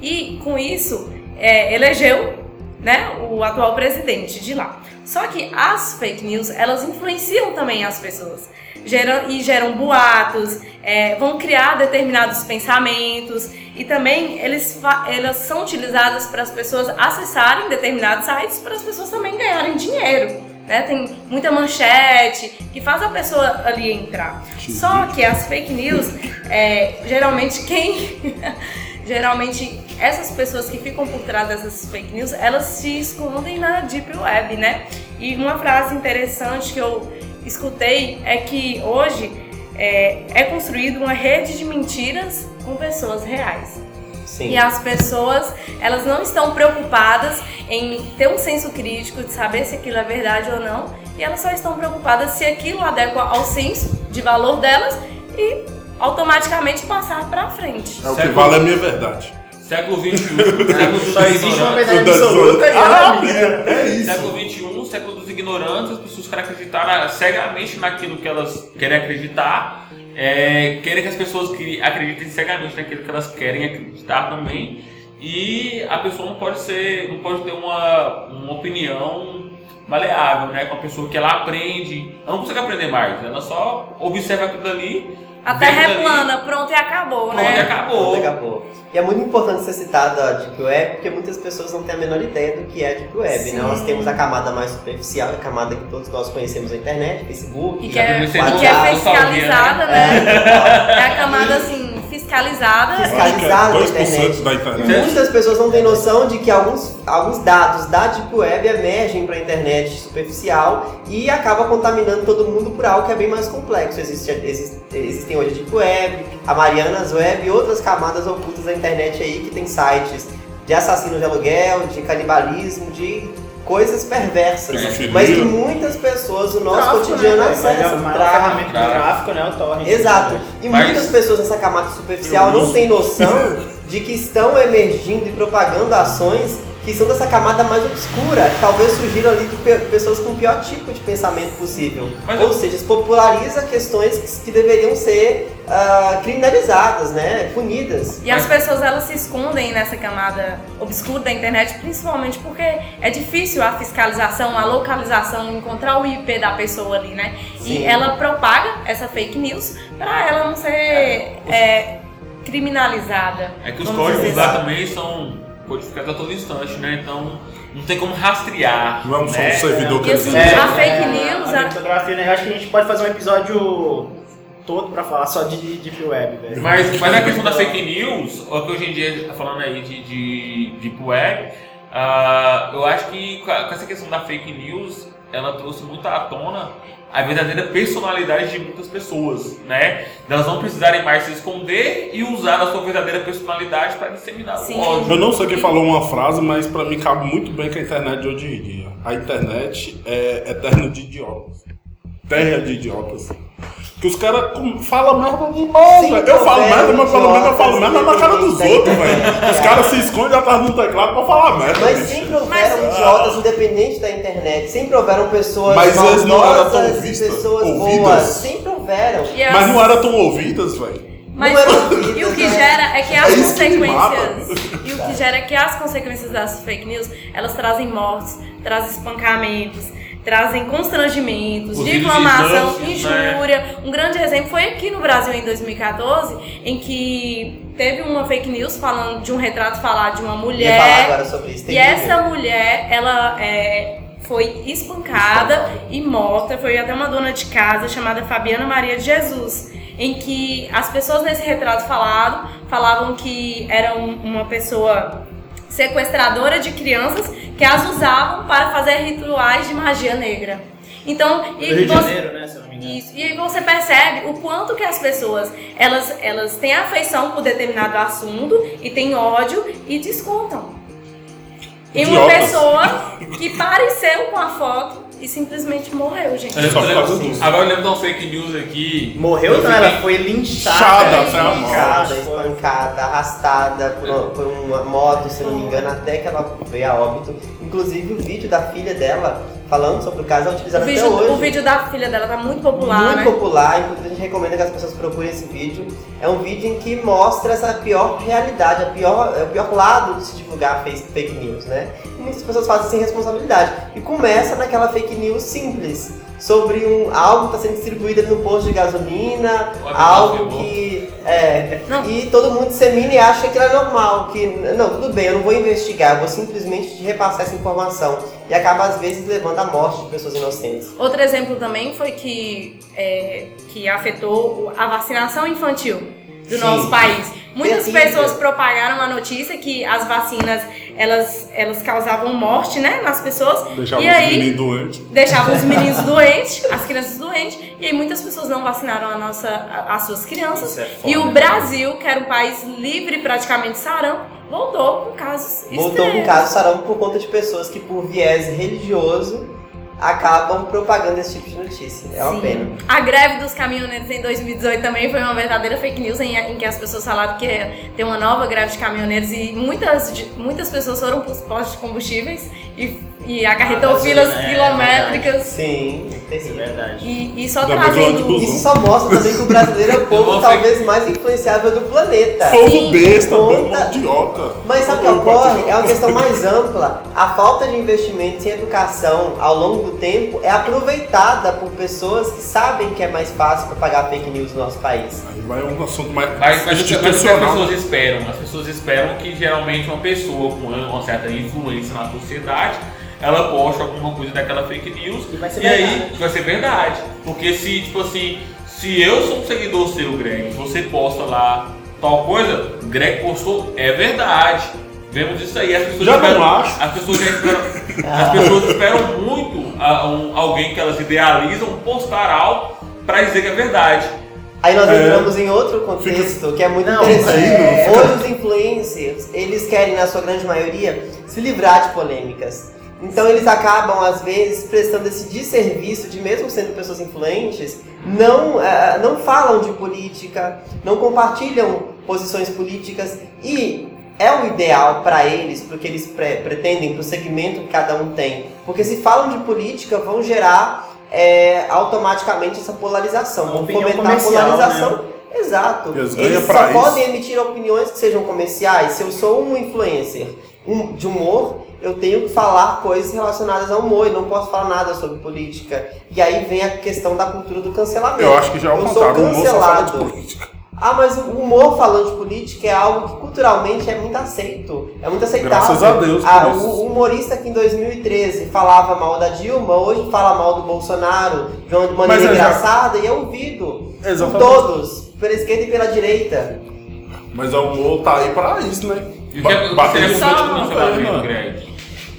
E com isso, é, elegeu né, o atual presidente de lá. Só que as fake news, elas influenciam também as pessoas. Geram, e geram boatos, é, vão criar determinados pensamentos e também eles, elas são utilizadas para as pessoas acessarem determinados sites para as pessoas também ganharem dinheiro. Né? Tem muita manchete que faz a pessoa ali entrar. Só que as fake news, é, geralmente quem geralmente essas pessoas que ficam por trás dessas fake news, elas se escondem na deep web, né? E uma frase interessante que eu escutei é que hoje é, é construída uma rede de mentiras com pessoas reais. Sim. E as pessoas, elas não estão preocupadas em ter um senso crítico de saber se aquilo é verdade ou não, e elas só estão preocupadas se aquilo adequa ao senso de valor delas e automaticamente passar para frente. É o que vale a minha verdade. Século XXI, século dos existe uma verdade absoluta e Ah, mentira. é isso. Século XXI, século dos ignorantes, as pessoas querem acreditar cegamente naquilo que elas querem acreditar, é, que as pessoas que acreditem cegamente naquilo que elas querem acreditar também, e a pessoa não pode ser, não pode ter uma, uma opinião maleável, né? Com a pessoa que ela aprende, ela não consegue aprender mais, ela só observa aquilo ali, A terra é plana, pronto e acabou, pronto, e né? acabou. Acabou. E é muito importante ser citado a Deep Web, porque muitas pessoas não têm a menor ideia do que é a Deep Web. Sim. Né? Nós temos a camada mais superficial, a camada que todos nós conhecemos na internet, Facebook, E que é, e que é fiscalizada, né? né? É a camada assim, fiscalizada. Que é Fiscalizado na 2% internet. da internet. muitas pessoas não têm noção de que alguns, alguns dados da Deep Web emergem para a internet superficial e acaba contaminando todo mundo por algo que é bem mais complexo. Existe, existe- existem hoje a Deep Web, a Marianas Web e outras camadas ocultas da internet aí que tem sites de assassino de aluguel, de canibalismo, de coisas perversas. Mas que muitas pessoas do nosso Tráfico, cotidiano né, velho? acessam. É maior tráfico. Tráfico. tráfico, né? O torrent. Exato. E Mas- muitas pessoas nessa camada superficial não têm noção de que estão emergindo e propagando ações que são dessa camada mais obscura, que talvez surgiram ali de pe- pessoas com o pior tipo de pensamento possível. Mas Ou eu- seja, se populariza questões que, deveriam ser ah, criminalizadas, né? Punidas. E as pessoas elas se escondem nessa camada obscura da internet, principalmente porque é difícil a fiscalização, a localização, encontrar o IP da pessoa ali, né? Sim. E ela propaga essa fake news para ela não ser é, criminalizada. É que os códigos lá assim. também são codificados a todo instante, né? Então não tem como rastrear. Não é um só né? um servidor que eles assim, É, a fake news, A a- criptografia, né? Eu acho que a gente pode fazer um episódio todo pra falar só de Deep Web, velho. Mas, mas a questão da fake news, o que hoje em dia está falando aí de, de, de web, ah, eu acho que com essa questão da fake news, ela trouxe muito à tona a verdadeira personalidade de muitas pessoas, né? Elas não precisarem mais se esconder e usar a sua verdadeira personalidade para disseminar Sim. o ódio. Eu não sei quem falou uma frase, mas pra mim cabe muito bem com a internet de hoje em dia. A internet é eterna de idiotas. Terra de idiotas. Que os caras falam merda demais, Sim, velho. Eu falo velho, merda, mas pelo menos eu falo merda na cara dos outros, velho. Os caras se escondem atrás de um teclado pra falar merda. Mas bicho. sempre houveram Mas- idiotas independente da internet. Sempre houveram pessoas Mas eles não eram tão vistas, pessoas ouvidas. boas. Sempre houveram. As- Mas não eram tão ouvidas, velho. Mas e o que né? gera é que as É isso que consequências. E o que gera é que as consequências das fake news, elas trazem mortes, trazem espancamentos, trazem constrangimentos, Os difamação, né? injúria. Um grande exemplo foi aqui no Brasil em 2014, em que teve uma fake news falando de um retrato falar de uma Ia falar mulher. agora sobre isso. E terrível. essa mulher, ela é, foi espancada e morta. Foi até uma dona de casa chamada Fabiana Maria de Jesus. Em que as pessoas nesse retrato falado falavam que era um- uma pessoa sequestradora de crianças que as usavam para fazer rituais de magia negra. Então, No Rio de você- Janeiro, né? Se eu não me engano. isso. E aí você percebe o quanto que as pessoas elas, elas têm afeição por determinado assunto e têm ódio e descontam. Em uma pessoa que pareceu com a foto e simplesmente morreu, gente. Eu Só por lembro- causa disso. agora eu lembro de uma fake news aqui. Morreu Eu não, ela foi linchada. Chada né? até a morte. Espancada, arrastada por, uma- por uma moto, se não me engano, até que ela veio a óbito. Inclusive o vídeo da filha dela falando sobre o caso é O utilizado até hoje. o vídeo da filha dela tá muito popular, muito né? popular, inclusive a gente recomenda que as pessoas procurem esse vídeo. É um vídeo em que mostra essa pior realidade, a pior, é o pior lado de se divulgar fake news, né? E muitas pessoas fazem sem responsabilidade. E começa naquela fake news simples, sobre um, algo que está sendo distribuído no posto de gasolina, algo que. É, Não. e todo mundo dissemina e acha que aquilo é normal, que não, tudo bem, eu não vou investigar, eu vou simplesmente te repassar essa informação. E acaba às vezes levando à morte de pessoas inocentes. Outro exemplo também foi que, é, que afetou a vacinação infantil do Sim. nosso país. Muitas Terrível. pessoas propagaram a notícia que as vacinas elas, elas causavam morte né, nas pessoas. Deixava e os aí meninos doentes. deixavam os meninos doentes, as crianças doentes, e aí muitas pessoas não vacinaram a nossa, a- as suas crianças. Isso é foda, e o né? Brasil, que era um país livre praticamente de sarampo, voltou com casos Voltou com extremos. caso sarampo por conta de pessoas que, por viés religioso, acabam propagando esse tipo de notícia. É uma Sim. pena. A greve dos caminhoneiros em 2018 também foi uma verdadeira fake news em, em que as pessoas falaram que ter uma nova greve de caminhoneiros e muitas, muitas pessoas foram para os postos de combustíveis e, e acarretou Ah, filas é, quilométricas. Sim, É verdade. E, e só trazendo. Isso só mostra também que o brasileiro é o povo talvez mais influenciável do planeta. Povo besta, conta- idiota. Mas sabe o que ocorre? É uma questão mais ampla. A falta de investimento em educação ao longo do tempo é aproveitada por pessoas que sabem que é mais fácil propagar fake news no nosso país. Aí vai um assunto mais Mas, mas, que- mas o que as institucional. pessoas esperam? As pessoas esperam que geralmente uma pessoa com uma certa influência na sociedade ela posta alguma coisa daquela fake news E vai ser e aí vai ser verdade. Porque se, tipo assim, se eu sou um seguidor seu, Greg, você posta lá tal coisa, Greg postou, é verdade. Vemos isso aí. As pessoas Já não esperam, acho. As pessoas já esperam. as pessoas esperam muito a- um- alguém que elas idealizam postar algo para dizer que é verdade. Aí nós É. entramos em outro contexto que é muito Não, interessante. é. Hoje os influencers, eles querem, na sua grande maioria, se livrar de polêmicas. Então eles acabam, às vezes, prestando esse desserviço de, mesmo sendo pessoas influentes, não, eh, não falam de política, não compartilham posições políticas e é o ideal para eles, porque eles pre- pretendem, para o segmento que cada um tem. Porque se falam de política, vão gerar eh, automaticamente essa polarização, vão fomentar a né? polarização. Exato. Eles só isso. podem emitir opiniões que sejam comerciais. Se eu sou um influencer um- de humor, eu tenho que falar coisas relacionadas ao humor e não posso falar nada sobre política. E aí vem a questão da cultura do cancelamento. Eu acho que já é o eu contrário, o sou cancelado. política. Ah, mas o humor falando de política é algo que culturalmente é muito aceito. É muito aceitável. Graças a Deus por Ah, isso. o humorista que em 2013 falava mal da Dilma, hoje fala mal do Bolsonaro de uma maneira é já- engraçada e é ouvido por Exatamente. todos, pela esquerda e pela direita. Mas o humor tá aí pra isso, né? E o Ba- que é- o que frente possível com no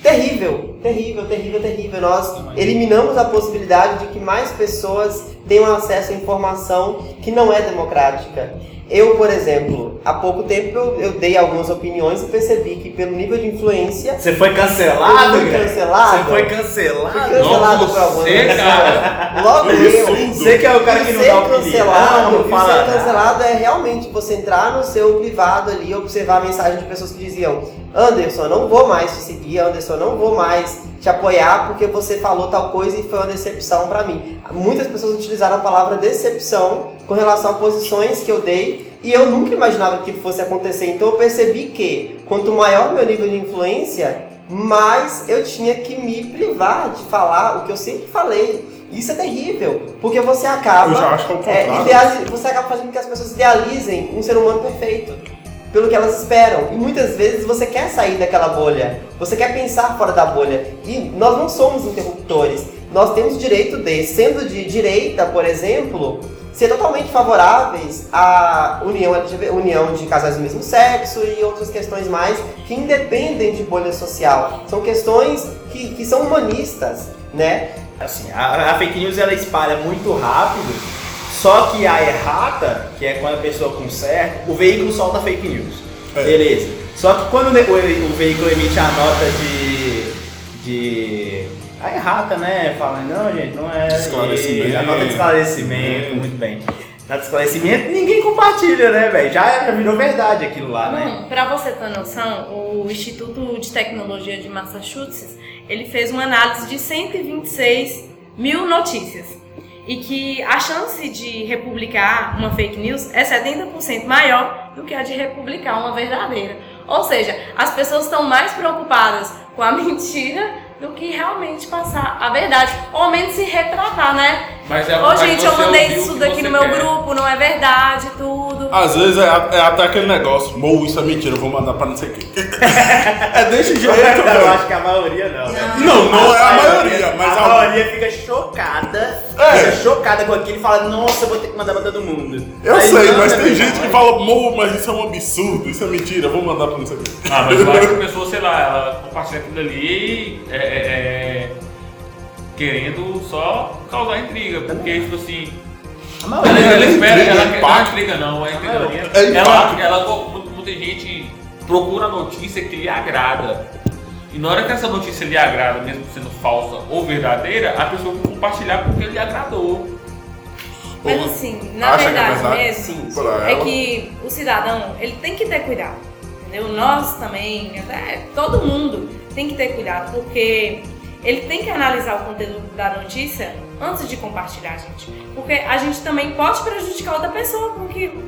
Terrível, terrível, terrível, terrível. Nós eliminamos a possibilidade de que mais pessoas tenham acesso à informação que não é democrática. Eu, por exemplo, há pouco tempo eu, eu dei algumas opiniões e percebi que pelo nível de influência Você foi cancelado, Eu fui Greg? cancelado? Você foi fui cancelado? cancelado Não, por algumas você, pessoas. cara. Logo eu. Você que é o cara que não dá opinião, cancelado, não e fala ser cancelado é realmente você entrar no seu privado ali e observar a mensagem de pessoas que diziam Anderson, eu não vou mais te seguir, Anderson, eu não vou mais te apoiar porque você falou tal coisa e foi uma decepção pra mim. Muitas pessoas utilizaram a palavra decepção com relação a posições que eu dei e eu nunca imaginava que fosse acontecer. Então eu percebi que quanto maior meu nível de influência, mais eu tinha que me privar de falar o que eu sempre falei. Isso é terrível, porque você acaba Eu já acho que é é, contrário. ideali- você acaba fazendo com que as pessoas idealizem um ser humano perfeito. Pelo que elas esperam. E muitas vezes você quer sair daquela bolha. Você quer pensar fora da bolha. E nós não somos interruptores. Nós temos direito de, sendo de direita, por exemplo, ser totalmente favoráveis à união, união de casais do mesmo sexo e outras questões mais que independem de bolha social. São questões que, que são humanistas, né? Assim, a, a fake news ela espalha muito rápido, só que a errata, que é quando a pessoa conserta, o veículo solta fake news. É. Beleza. Só que quando o, o veículo emite a nota de. de. A errata, né? Fala, não, gente, não é. Esclarecimento. A nota de esclarecimento, muito bem. Nota de esclarecimento, ninguém compartilha, né, velho? Já, já virou verdade aquilo lá, né? Não, pra você ter noção, o Instituto de Tecnologia de Massachusetts, ele fez uma análise de 126 mil notícias. E que a chance de republicar uma fake news é 70% maior do que a de republicar uma verdadeira. Ou seja, as pessoas estão mais preocupadas com a mentira do que realmente passar a verdade. Ou ao menos se retratar, né? Mas é Ô, gente, eu mandei isso que daqui no meu quer. grupo, não é verdade, tudo. Às vezes é, é até aquele negócio, Mou, isso é mentira, eu vou mandar pra não sei quem. é desse jeito, Eu acho que a maioria não. né? Não, não é a maioria, mas a a- maioria fica chocada, É. fica chocada com aquilo e fala, nossa, eu vou ter que mandar pra todo mundo. Eu Aí, sei, não, mas tem gente que irmão? fala, Mou, mas isso é um absurdo, isso é mentira, eu vou mandar pra não sei quem. Ah, mas eu acho que a pessoa, sei lá, ela compartilha aquilo ali é, é, é, querendo só causar intriga, porque, tipo assim, A ela, maioria, ela é espera, intriga, ela é quer não é intriga não, é intriga não. É Ela, ela, muita, gente procura a notícia que lhe agrada. E na hora que essa notícia lhe agrada, mesmo sendo falsa ou verdadeira, a pessoa vai compartilhar porque lhe agradou. Mas assim, na que é verdade, verdade? mesmo, é ela. que o cidadão, ele tem que ter cuidado, entendeu? Nós também, até todo mundo tem que ter cuidado, porque ele tem que analisar o conteúdo da notícia antes de compartilhar, gente. Porque a gente também pode prejudicar outra pessoa com aquilo,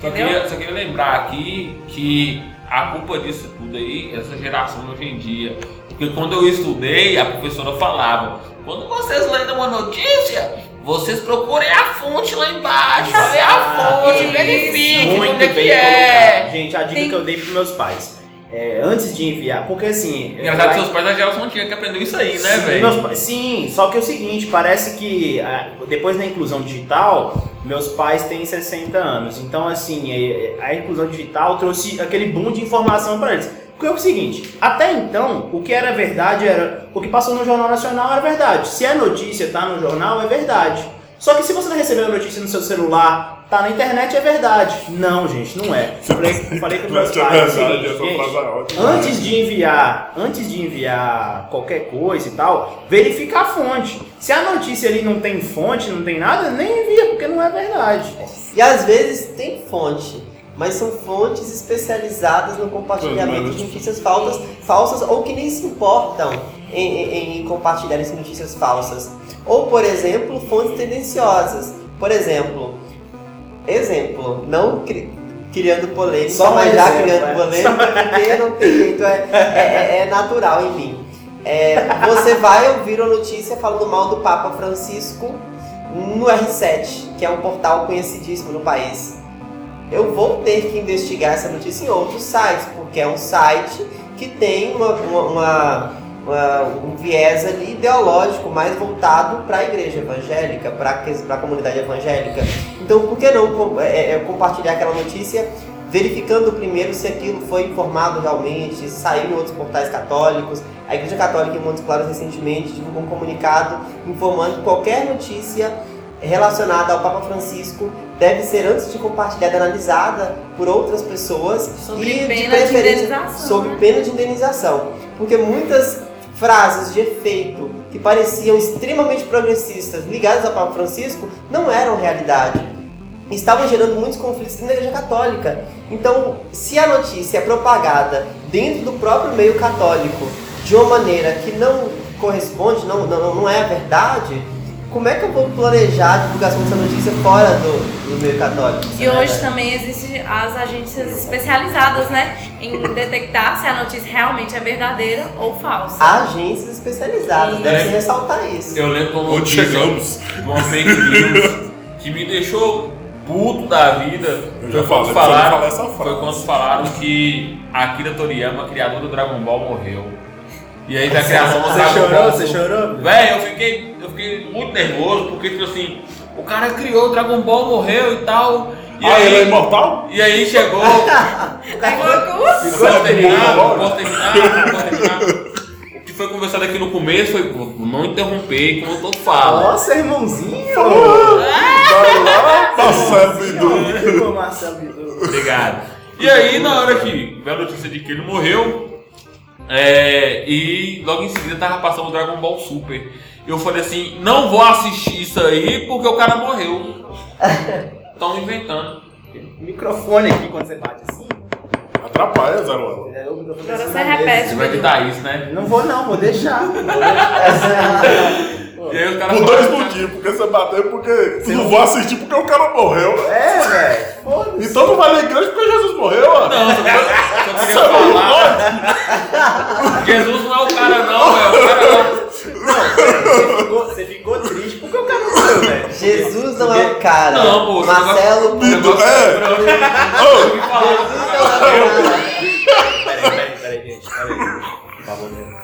Só queria, só queria lembrar aqui que a culpa disso tudo aí, essa geração hoje em dia. Porque quando eu estudei, a professora falava: quando vocês lerem uma notícia, vocês procurem a fonte lá embaixo. Olha a fonte, Isso. verifiquem muito onde é bem que é. colocado. Gente, a dica Tem- que eu dei pros meus pais. É, antes de enviar, porque assim. Engraçado que seus pais da geração antiga que aprendeu isso aí, né, velho? Sim, só que é o seguinte, parece que ah, depois da inclusão digital, meus pais têm 60 anos. Então, assim, é, a inclusão digital trouxe aquele boom de informação para eles. Porque é o seguinte, até então, o que era verdade era. O que passou no Jornal Nacional era verdade. Se é notícia, tá no jornal, é verdade. Só que se você não recebeu a notícia no seu celular, tá na internet, é verdade. Não, gente, não é. Falei, falei com meus é pais. o verdade, seguinte, essa gente, é. Antes de enviar, antes de enviar qualquer coisa e tal, verificar a fonte. Se a notícia ali não tem fonte, não tem nada, nem envia, porque não é verdade. E às vezes tem fonte, mas são fontes especializadas no compartilhamento de notícias falsas, falsas ou que nem se importam em, em- em compartilhar essas notícias falsas. Ou, por exemplo, fontes tendenciosas. Por exemplo, exemplo, não cri- criando polêmica, Só mas já exemplo, criando é. polêmica, porque não tem jeito, é, é- é- é natural em mim. É, você vai ouvir uma notícia falando mal do Papa Francisco no R7, que é um portal conhecidíssimo no país. Eu vou ter que investigar essa notícia em outros sites, porque é um site que tem uma- uma- uma- um viés ali ideológico mais voltado para a igreja evangélica, para a comunidade evangélica. Então, por que não é, é, compartilhar aquela notícia verificando primeiro se aquilo foi informado realmente, saiu em outros portais católicos. A Igreja Católica em Montes Claros recentemente divulgou um comunicado informando que qualquer notícia relacionada ao Papa Francisco deve ser antes de compartilhada analisada por outras pessoas Sob e pena de preferência indenização, sob né? pena de indenização, porque muitas frases de efeito que pareciam extremamente progressistas ligadas ao Papa Francisco não eram realidade estavam gerando muitos conflitos da Igreja Católica. Então, se a notícia é propagada dentro do próprio meio católico de uma maneira que não corresponde, não, não, não é a verdade, como é que eu vou planejar a divulgação dessa notícia fora do, do meio católico? E hoje também existem as agências especializadas, né? Em detectar se a notícia realmente é verdadeira ou falsa. Agências especializadas, Sim. deve se É. ressaltar isso. Eu lembro como Onde chegamos? uma fake news que me deixou puto da vida. Eu Foi já quando falei, falaram, foi quando falaram que Akira Toriyama, criador do Dragon Ball, morreu. E aí da criação do Você Dragon chorou? Ball. Você chorou? Véi, eu fiquei, eu fiquei muito nervoso porque tipo assim, o cara criou o Dragon Ball, morreu e tal. E ah, ele é aí, imortal? e aí chegou. Aí Posso terminar? Bom, Posso terminar? Posso terminar? O que foi conversado aqui no começo foi não interromper enquanto eu falo. Nossa, irmãozinho! Marcelo Bidu. Marcelo Bidu. Obrigado. E aí, na hora que veio a notícia de que ele morreu, é, e logo em seguida tava passando o Dragon Ball Super. Eu falei assim, não vou assistir isso aí porque o cara morreu. Estão inventando. Microfone aqui quando você bate assim. Atrapalha, Zé. É, o Agora você repete. Você vai editar isso, né? Não vou não, vou deixar. E aí os caras Por dois motivos, porque você bateu porque não vou assistir porque o cara morreu. É, velho. Então não vai na igreja porque Jesus morreu, ó. Não, só, só Você queria não falar. pode. Jesus não é o cara não, é o cara não. Você ficou, você ficou triste porque o cara morreu, velho. Jesus não é o cara. Não, pô, Marcelo O negócio É. Jesus não é o cara. Peraí, peraí, peraí, gente. Peraí. Por favor, gente.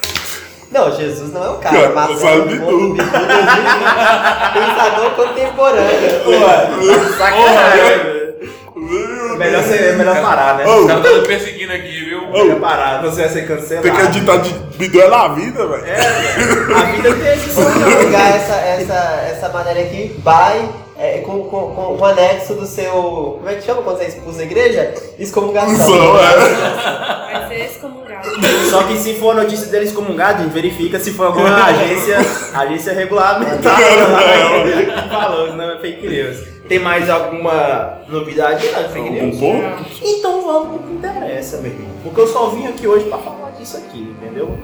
Não, Jesus não é o cara. Cara, Marcelo. Bidu, Pensador contemporâneo. Pô, sacanagem. Melhor, ser, melhor parar, né? Ô, Os caras estão me perseguindo aqui, viu? Melhor parar, você vai ser cancelado. Tem que editar de Bidu na vida, velho. É, velho. A vida tem Vamos sonho. pegar essa, essa, essa matéria aqui, by, é, com, com, com o anexo do seu. Como é que chama quando você é expulso da igreja? Excomungação. São, é. vai ser excomungado. Só que se for notícia deles comungado, gente, verifica se for alguma agência, agência regulamentada lá que falou, não é fake news. Tem mais alguma novidade lá de fake news? Pouco? Então vamos pro que interessa, meu irmão. Porque eu só vim aqui hoje pra falar disso aqui, entendeu?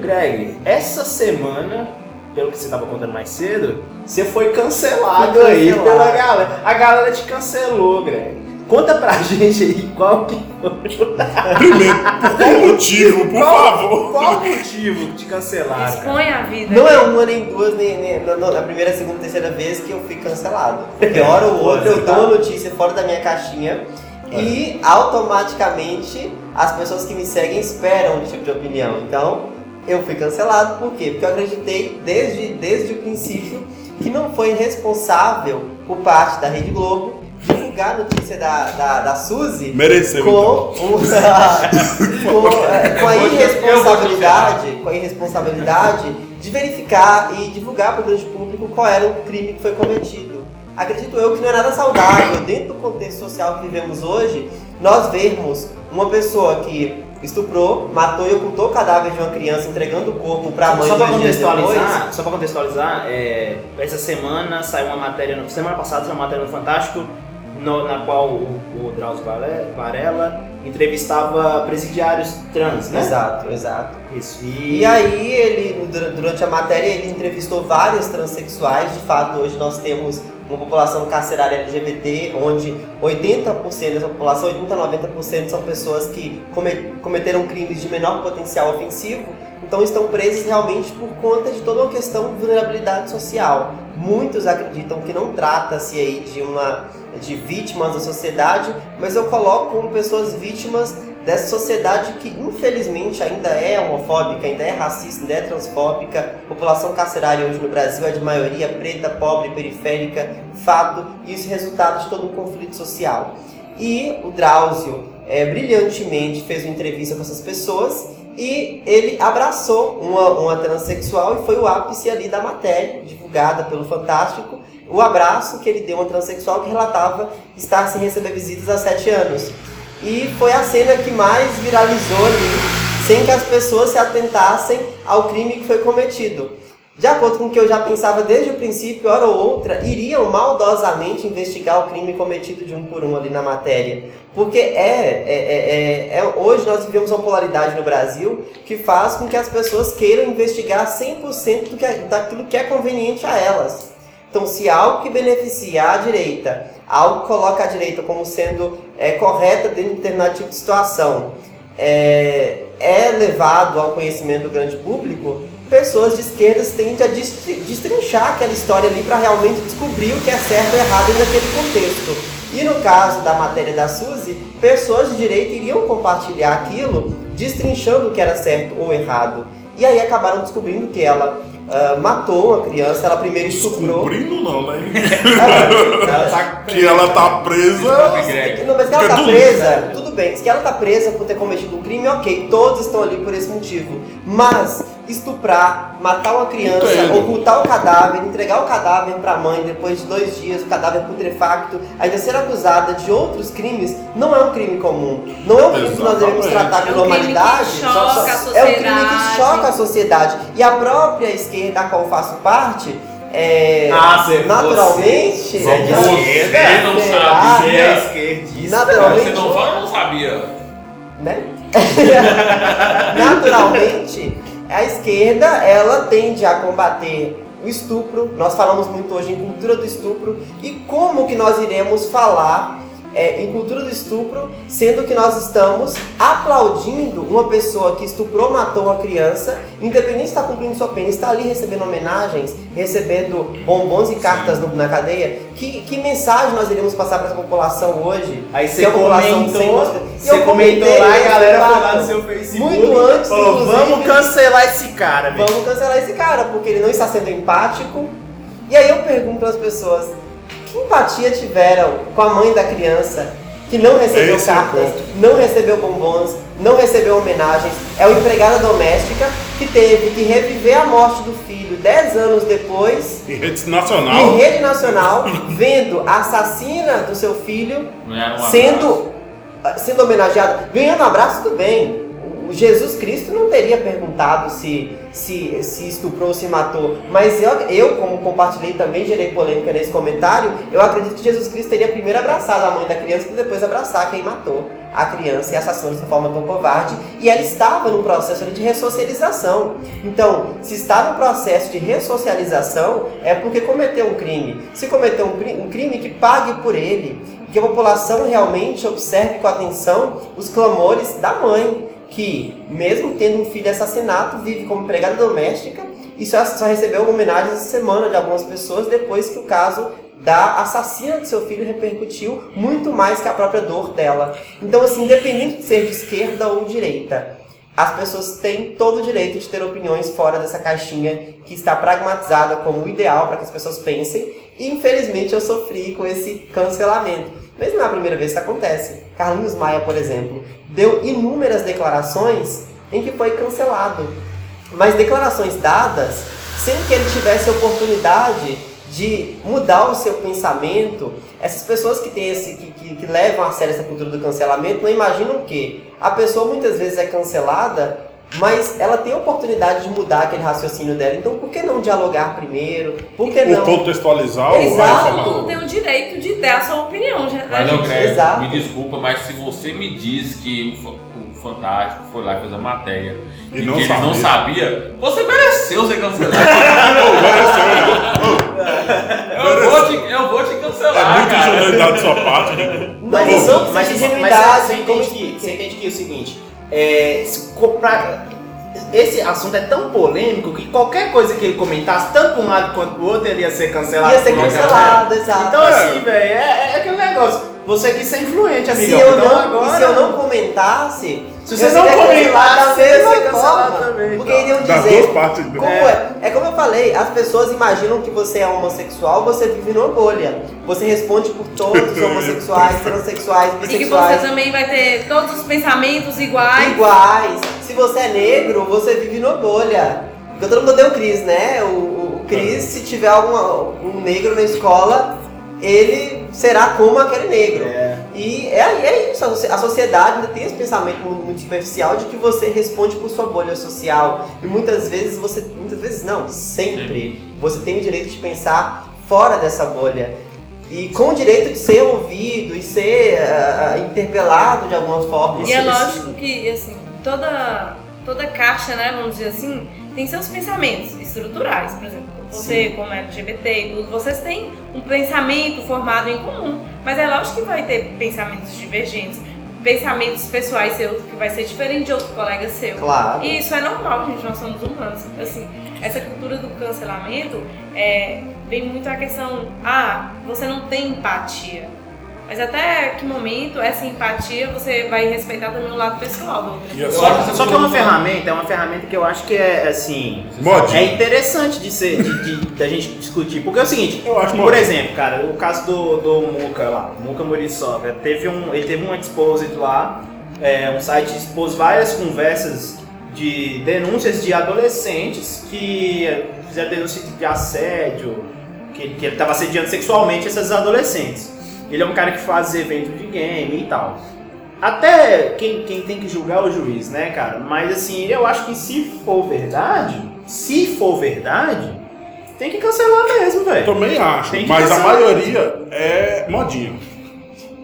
Greg, essa semana, pelo que você tava contando mais cedo, você foi cancelado aí cancelado. pela galera. A galera te cancelou, Greg. Conta pra gente aí qual que foi. Primeiro, por qual motivo, por Qual- favor? Qual o motivo cancelaram? cara? Expõe a vida. Não é uma, nem duas, nem, nem na, na primeira, segunda, terceira vez que eu fui cancelado. Porque hora ou outra eu dou uma notícia fora da minha caixinha e automaticamente as pessoas que me seguem esperam esse tipo de opinião. Então eu fui cancelado, por quê? Porque eu acreditei desde, desde o princípio que não foi responsável por parte da Rede Globo divulgar a notícia da, da, da Suzy Mereceu, com, então. o- com, é, com a irresponsabilidade, com a irresponsabilidade de verificar e divulgar para o grande público qual era o crime que foi cometido. Acredito eu que não é nada saudável, dentro do contexto social que vivemos hoje, nós vermos uma pessoa que estuprou, matou e ocultou o cadáver de uma criança entregando o corpo para a mãe Só depois. contextualizar, só pra contextualizar, é, essa semana saiu uma matéria, no- semana passada saiu uma matéria no Fantástico, no- na qual o, o Drauzio Varela entrevistava presidiários trans, né? Exato, exato. Isso. E aí ele, dur- durante a matéria, ele entrevistou vários transexuais. De fato, hoje nós temos uma população carcerária LGBT, onde 80% dessa população, 80 a 90% são pessoas que come- cometeram crimes de menor potencial ofensivo, então estão presos realmente por conta de toda uma questão de vulnerabilidade social. Muitos acreditam que não trata-se aí de uma de vítimas da sociedade, mas eu coloco como pessoas vítimas dessa sociedade que infelizmente ainda é homofóbica, ainda é racista, ainda é transfóbica. A população carcerária hoje no Brasil é de maioria preta, pobre, periférica, fato, e isso é resultado de todo um conflito social. E o Drauzio é, brilhantemente fez uma entrevista com essas pessoas e ele abraçou uma, uma transexual e foi o ápice ali da matéria, divulgada pelo Fantástico, o abraço que ele deu a uma transexual que relatava estar sem receber visitas há sete anos. E foi a cena que mais viralizou ali, sem que as pessoas se atentassem ao crime que foi cometido. De acordo com o que eu já pensava desde o princípio, hora ou outra, iriam maldosamente investigar o crime cometido de um por um ali na matéria. Porque é, é, é, é- é- hoje nós vivemos uma polaridade no Brasil que faz com que as pessoas queiram investigar 100% do que, é- daquilo que é conveniente a elas. Então, se algo que beneficia a direita, algo que coloca a direita como sendo é, correta dentro de determinado tipo de situação, é, é levado ao conhecimento do grande público, pessoas de esquerdas tendem a destri- destrinchar aquela história ali para realmente descobrir o que é certo ou errado dentro daquele contexto. E no caso da matéria da Suzy, pessoas de direita iriam compartilhar aquilo, destrinchando o que era certo ou errado. E aí acabaram descobrindo que ela ah, matou uma criança, ela primeiro estuprou. Descumprindo não, né? Ela tá que ela tá presa. Não, mas que ela tá tudo. presa, tudo bem. Se ela tá presa por ter cometido um crime, ok. Todos estão ali por esse motivo. Mas estuprar, matar uma criança, Entendo. ocultar o cadáver, entregar o cadáver pra mãe depois de dois dias, o cadáver putrefacto, ainda ser acusada de outros crimes, não é um crime comum. Não é um crime que nós devemos tratar com É um normalidade. a É um crime que sociedade. choca a sociedade. E a própria esquerda, da qual eu faço parte, é, Ah, você- naturalmente. você- Você de esquerda? não Será? sabia. Você é esquerdista. Naturalmente. Você não não sabia. né? Naturalmente, a esquerda ela tende a combater o estupro. Nós falamos muito hoje em cultura do estupro e como que nós iremos falar é, em cultura do estupro, sendo que nós estamos aplaudindo uma pessoa que estuprou, matou uma criança, independente de estar cumprindo sua pena, está ali recebendo homenagens, recebendo bombons e cartas no- na cadeia. Que, que mensagem nós iremos passar para essa população hoje? Aí você é comentou, E você comentou lá, a esse galera foi lá no seu Facebook. Muito antes, falou, vamos cancelar esse cara. Vamos cancelar esse cara, porque ele não está sendo empático. E aí eu pergunto as pessoas, que empatia tiveram com a mãe da criança que não recebeu Esse é cartas, não recebeu bombons, não recebeu homenagens? É uma empregada doméstica que teve que reviver a morte do filho 10 anos depois, Em rede em nacional. rede nacional, vendo a assassina do seu filho um sendo, sendo homenageado, ganhando abraço, tudo bem. O Jesus Cristo não teria perguntado se, se, se estuprou ou se matou. Mas eu, eu, como compartilhei também, gerei polêmica nesse comentário, eu acredito que Jesus Cristo teria primeiro abraçado a mãe da criança para depois abraçar quem matou a criança e assassinou dessa forma tão covarde. E ela estava num processo de ressocialização. Então, se está no processo de ressocialização, é porque cometeu um crime. Se cometeu um, um crime, que pague por ele. Que a população realmente observe com atenção os clamores da mãe, que, mesmo tendo um filho assassinato, vive como empregada doméstica e só, só recebeu homenagens essa semana de algumas pessoas depois que o caso da assassina do seu filho repercutiu muito mais que a própria dor dela. Então, assim, independente de ser de esquerda ou direita, as pessoas têm todo o direito de ter opiniões fora dessa caixinha que está pragmatizada como o ideal para que as pessoas pensem. E infelizmente eu sofri com esse cancelamento. Mas não é a primeira vez que acontece. Carlinhos Maia, por exemplo, deu inúmeras declarações em que foi cancelado. Mas declarações dadas sem que ele tivesse oportunidade de mudar o seu pensamento. Essas pessoas que, têm esse, que, que, que levam a sério essa cultura do cancelamento não imaginam que a pessoa muitas vezes é cancelada mas ela tem a oportunidade de mudar aquele raciocínio dela. Então, por que não dialogar primeiro? Por que não? Ou contextualizar Exato. Todo mundo tem o direito de dar a sua opinião. Já, Mas a não, gente- Greg, exato. me desculpa, mas se você me diz que o, Fa- o Fantástico foi lá e fez a matéria E e, não que ele sabia. não sabia, você mereceu ser cancelado. eu, vou te, eu vou te É cancelar, muita cara. ingenuidade de sua parte. Mas não mas, precisa de mas ingenuidade. você, como entende que, você entende que é o seguinte, é, se comprar- esse assunto é tão polêmico que qualquer coisa que ele comentasse, tanto para um lado quanto para o outro, ele ia ser cancelado. Ia ser cancelado, galera. exato. Então assim, velho, é, é aquele negócio. Você quis ser influente, se amigão. eu, então não, agora... se eu não comentasse, Se você não comentasse, cancelado da mesma cancelado forma. também, Porque iriam dizer. né? Como é? é como eu falei, as pessoas imaginam que você é homossexual, você vive numa bolha. Você responde por todos os homossexuais, transexuais, E que você bissexuais. também vai ter todos os pensamentos iguais. iguais. Se você é negro, você vive numa bolha. Porque todo mundo o Cris, né? O, o, o Cris, se tiver alguma, um negro na escola, ele será como aquele negro. É. E é, é isso, a socie- a sociedade ainda tem esse pensamento muito, superficial de que você responde por sua bolha social. E muitas vezes você. Muitas vezes não, sempre. Você tem o direito de pensar fora dessa bolha. E com o direito de ser ouvido e ser ah, interpelado de alguma forma. E é Isso- lógico que, assim, toda, toda caixa, né, vamos dizer assim, tem seus pensamentos estruturais. Por exemplo, você, como LGBT e tudo, vocês têm um pensamento formado em comum. Mas é lógico que vai ter pensamentos divergentes, pensamentos pessoais seus, que vai ser diferente de outro colega seu. Claro. E isso é normal, gente, nós somos humanos. Assim, essa cultura do cancelamento é, vem muito a questão, ah, você não tem empatia. Mas até que momento essa empatia você vai respeitar também o lado pessoal do outro. Só, que é uma ferramenta, é uma ferramenta que eu acho que é assim. Modinha. É interessante de ser, de, de- da gente discutir. Porque é o seguinte, Eu acho por exemplo, cara, o caso do, do Muca lá, Muca Muriçoca, teve um, ele teve um exposit lá, é, um site que expôs várias conversas de denúncias de adolescentes que fizeram denúncia de assédio, que, que ele estava assediando sexualmente essas adolescentes. Ele é um cara que faz evento de game e tal. Até quem, quem tem que julgar é o juiz, né, cara? Mas assim, eu acho que se for verdade, se for verdade, tem que cancelar mesmo, velho. Também acho, mas a cancelar. maioria é modinha.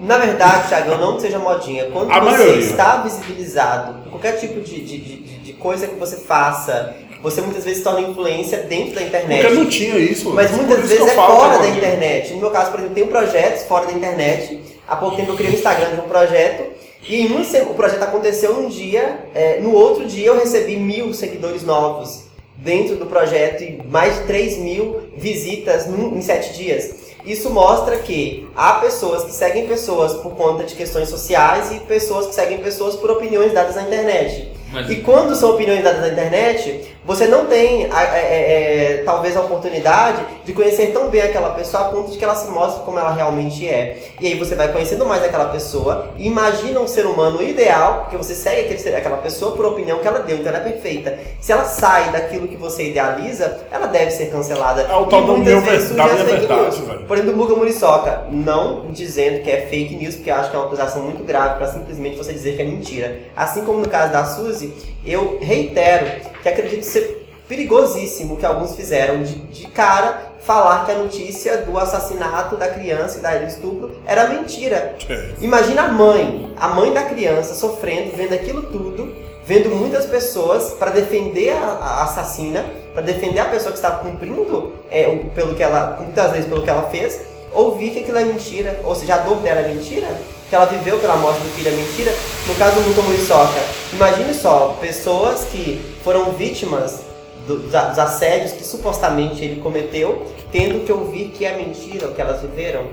Na verdade, Thiago, não que seja modinha. Quando A você maioria. está visibilizado, qualquer tipo de, de, de, de coisa que você faça, você muitas vezes torna influência dentro da internet. Porque não tinha isso. Mas muitas isso vezes é eu fora da internet. No meu caso, por exemplo, tem projetos fora da internet. Há pouco tempo eu criei um Instagram de um projeto. E um o projeto aconteceu um dia, é, no outro dia eu recebi mil seguidores novos dentro do projeto e mais de 3 mil visitas num- em sete dias. Isso mostra que há pessoas que seguem pessoas por conta de questões sociais e pessoas que seguem pessoas por opiniões dadas na internet. Mas E quando são opiniões dadas na internet, você não tem é, é, é, talvez a oportunidade de conhecer tão bem aquela pessoa a ponto de que ela se mostre como ela realmente é. E aí você vai conhecendo mais aquela pessoa e imagina um ser humano ideal, porque você segue aquele ser- aquela pessoa por opinião que ela deu, então ela é perfeita. Se ela sai daquilo que você idealiza, ela deve ser cancelada. É o tal do meu vezes da minha verdade, velho. Por exemplo, o Muga Muriçoca, não dizendo que é fake news, porque eu acho que é uma acusação muito grave para simplesmente você dizer que é mentira. Assim como no caso da Suzy, eu reitero que acredito ser perigosíssimo que alguns fizeram de, de cara falar que a notícia do assassinato da criança e da do estupro era mentira. É. Imagina a mãe, a mãe da criança sofrendo, vendo aquilo tudo, vendo muitas pessoas para defender a, a assassina, para defender a pessoa que está cumprindo é, pelo que ela, muitas vezes pelo que ela fez, ouvir que aquilo é mentira, ou seja, a dor dela é mentira, que ela viveu pela morte do filho é mentira. No caso do Luca Muriçoca, imagine só, pessoas que foram vítimas do- dos assédios que supostamente ele cometeu, tendo que ouvir que é mentira o que elas viveram.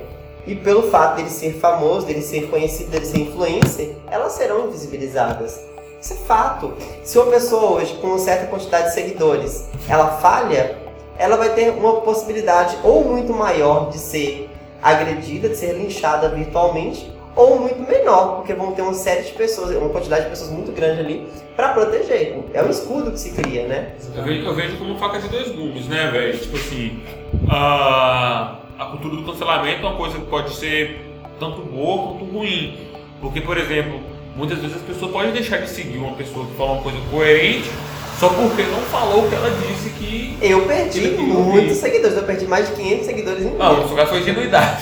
E pelo fato dele ser famoso, dele ser conhecido, dele ser influencer, elas serão invisibilizadas. Isso é fato. Se uma pessoa hoje com uma certa quantidade de seguidores, ela falha, ela vai ter uma possibilidade ou muito maior de ser agredida, de ser linchada virtualmente, ou muito menor, porque vão ter uma série de pessoas, uma quantidade de pessoas muito grande ali para proteger. É um escudo que se cria, né? Eu vejo, eu vejo como faca de dois gumes, né, velho? Tipo assim, a, a cultura do cancelamento é uma coisa que pode ser tanto boa quanto ruim. Porque, por exemplo, muitas vezes as pessoas podem deixar de seguir uma pessoa que fala uma coisa coerente só porque não falou o que ela disse que. Eu perdi muitos seguidores, eu perdi mais de 500 seguidores em um Não, dia. no seu caso foi ingenuidade.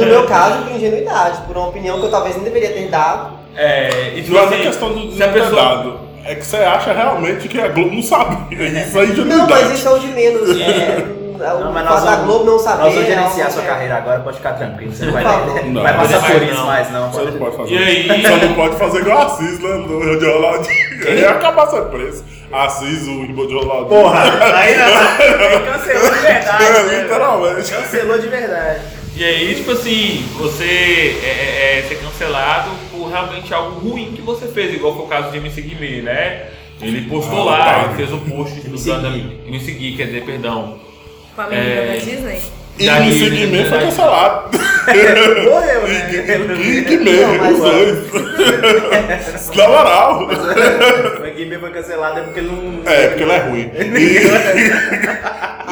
No meu caso, por ingenuidade, por uma opinião que eu talvez nem deveria ter dado. É, e tipo Não é assim, questão do se a pessoa. dado. É que você acha realmente que a Globo não sabe. Isso aí de Não, mas isso é o de menos. É, Não, o mas nós vamos- Globo não saber. Nós vamos é gerenciar sua carreira agora, pode ficar tranquilo. Você não vai, não vai Não, passar por não. isso mais, não. Você não pode fazer. E aí? Só não pode fazer igual a Assis, né? No de Ronaldinho. Ele ia acabar sendo preso. Assis, o irmão de Ronaldinho. Porra, aí não. Cancelou de verdade. É, né, literalmente. Cancelou de verdade. E aí, tipo assim, você é, é, é ser cancelado por realmente algo ruim que você fez, igual foi o caso de MC Guimê, né? Ele postou Ah, lá, tá. ele fez um post do da- Gui. MC Gui, quer dizer, perdão. Com a menina É. da Disney. E o Seguimento foi cancelado. Morreu, né? E Não, mas- os dois. Na moral. O Guimê foi cancelado é porque ele não. É, porque ele é ruim.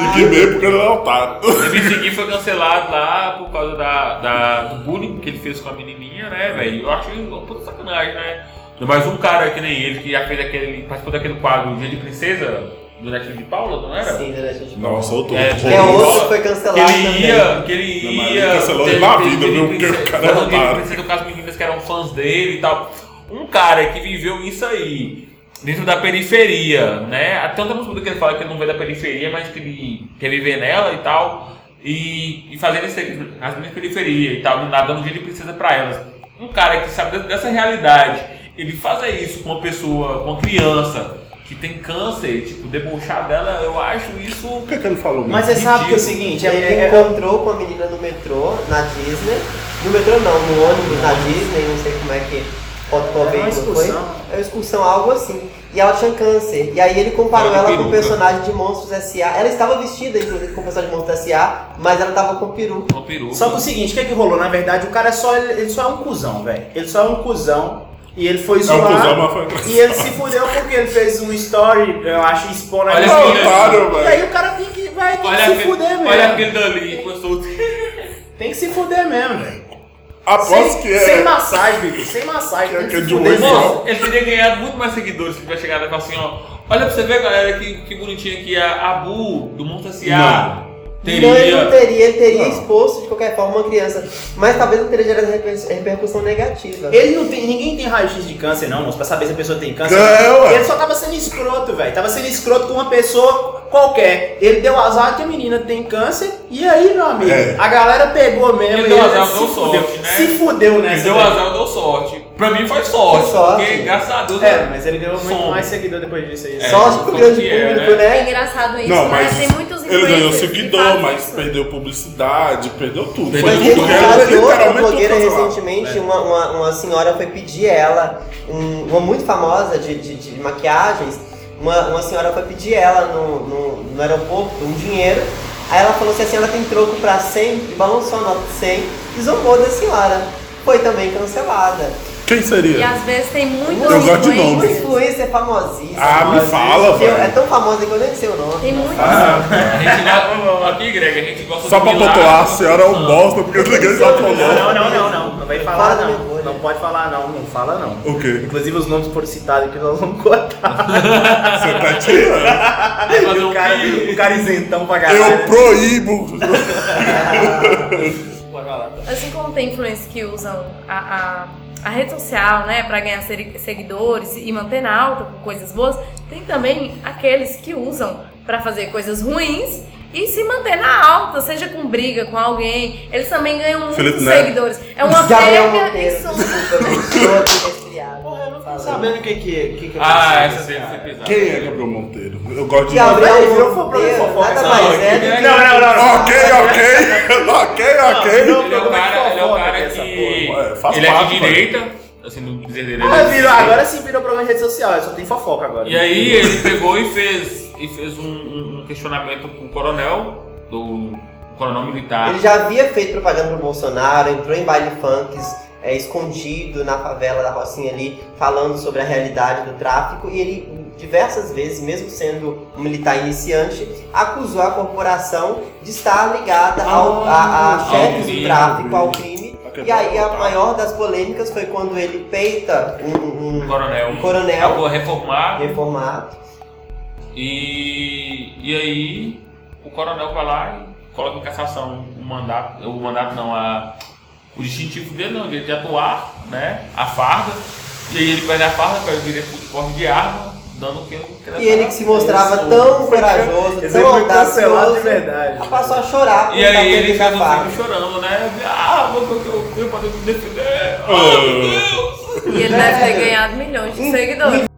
E, e Guimê porque ele é otário. MC Gui foi cancelado lá por causa da, da- do bullying que ele fez com a menininha, né, velho? Eu acho uma puta sacanagem, né? Mas um cara que nem ele, que já fez aquele. participou daquele quadro Dia de Princesa, do Netflix de Paula, não era? Sim, durante a gente Nossa, outro. É, Que é outro que foi cancelado Que ele também. ia, que ele Não, ia. ele cancelou ele na vida, viu? Porque o cara de otário. princesa com as meninas que eram fãs dele e tal. Um cara que viveu isso aí, dentro da periferia, né? Até outra música que ele fala que ele não veio da periferia, mas que ele quer viver nela e tal. E, e fazendo as minhas periferias e tal, nadando dia de princesa pra elas. Um cara que sabe dessa realidade, ele fazer isso com uma pessoa, com uma criança que tem câncer, tipo, debochar dela, eu acho isso. O que, é que ele falou? Mas você sabe que é o seguinte, é, Ele é, é, encontrou com a menina no metrô, na Disney. No metrô não, no ônibus, na Disney, não sei como é que qual veículo foi. excursão. É uma excursão, algo assim. E ela tinha câncer. E aí ele comparou Ela com o personagem de Monstros S.A. Ela estava vestida, inclusive, com o personagem de Monstros S.A., mas ela estava com peru. Uma peruca. Só que o seguinte, o que é que rolou? Na verdade, o cara é só, ele só é um cuzão, velho. Ele só é um cuzão. E ele foi É um zoar. e ele se fudeu porque ele fez um story, eu acho, expondo a Olha E aí o cara tem que, vai, tem Olha que se fuder mesmo. olha aquele dali, começou. Tem que se fuder mesmo, velho. Aposto Sem, que sem é. massagem, Bico. Sem massagem. Que é Tem que é se de ele teria ganhado muito mais seguidores se tivesse chegado e falado assim, ó. Olha pra você ver, galera, que, que bonitinha aqui a Abu do Monte S.A. Não, ele não Teria. teria, ele teria Não. exposto de qualquer forma uma criança. Mas talvez não teria gerado reper- repercussão negativa. Ele não tem. Ninguém tem raio-x de câncer, não, moço, pra saber se a pessoa tem câncer. É, ué. Ele só tava sendo escroto, velho. Tava sendo escroto com uma pessoa qualquer. Ele deu azar que a menina tem câncer. E aí, meu amigo? É. A galera pegou mesmo. Ele e deu azar, se deu fudeu. sorte, né? Se fudeu nessa. Ele deu azar, deu sorte. Pra mim foi sorte, Foi sorte. porque graças a Deus. É, mas ele ganhou muito Som. mais seguidor depois disso aí. É. Sorte pro grande é, público, né? É né? engraçado isso, Não, mas mas tem muitos ele ganhou seguidor, mas isso. perdeu publicidade, perdeu tudo. Perdeu Foi Mas tudo, né? de outra blogueira recentemente, uma, uma, uma senhora foi pedir ela, um- uma muito famosa de, de, de maquiagens, uma, uma senhora foi pedir ela no, no, no aeroporto um dinheiro. Aí ela falou assim, a senhora tem troco pra 100, e balançou a nota de 100 e zombou da senhora. Foi também cancelada. Quem E seria? às vezes tem muitos Eu gosto de Uma nome. influencers. influencer famosíssima. Ah, me fala, Eu- velho. É tão famosa que eu nem sei o nome. Tem muitos. Ah, A gente gosta, aqui, Greg, a gente gosta só pra pontuar, a senhora é um bosta porque ninguém sabe falar. Não, não, não, não. Não vai Fala falar, não. Não pode falar, não. Não fala, não. O quê? Inclusive os nomes foram citados aqui, nós vamos cortar. Você tá tirando. O, cara, o cara isentão pra Eu caralho. proíbo. Assim como tem influencers que usam a, a, rede social, né, pra ganhar seguidores e manter alta coisas boas, tem também aqueles que usam pra fazer coisas ruins e se manter na alta, seja com briga com alguém. Eles também ganham muitos Felipe Neto. seguidores. É uma Monteiro, e aqui resfriado. Porra, eu não tô sabendo o que que, que, que Ah, aconteceu essa deve ser pesada. Quem é Gabriel Monteiro? Eu gosto de Gabriel Ele virou pro Monteiro, fofoca, nada não, mais é é- do que... Não, não, não, não. Ok, ok. Ok, ok. Ele é o Não, não, cara, ele é o cara dessa que. porra. É, ele é de direita, assim, no dizer dele. ele Ah, é virou, agora sim virou programa de rede social, só tem fofoca agora. E aí ele pegou e fez, e fez um, um- um questionamento pro coronel, do coronel militar. Ele já havia feito propaganda pro Bolsonaro, entrou em baile funks, é, escondido na favela da Rocinha ali, falando sobre a realidade do tráfico, e ele diversas vezes, mesmo sendo um militar iniciante, acusou a corporação de estar ligada ao, a, a chefes do tráfico, ao crime. E aí a maior das polêmicas foi quando ele peita um, Um um coronel. um coronel Acabou reformado. reformado. E, e aí o coronel vai lá e coloca em cassação o mandato, o mandato não, a, o distintivo dele, não, de, de atuar, né? A farda. E aí ele perde a farda para vir por porte de arma, dando o que ele E ele que se mostrava Isso. tão corajoso, tão audacioso, de verdade. passou a chorar E aí ele fez um chorando, né? Ah, mas porque eu para me defender. Oh, meu Deus! E ele deve ter ganhado milhões de seguidores.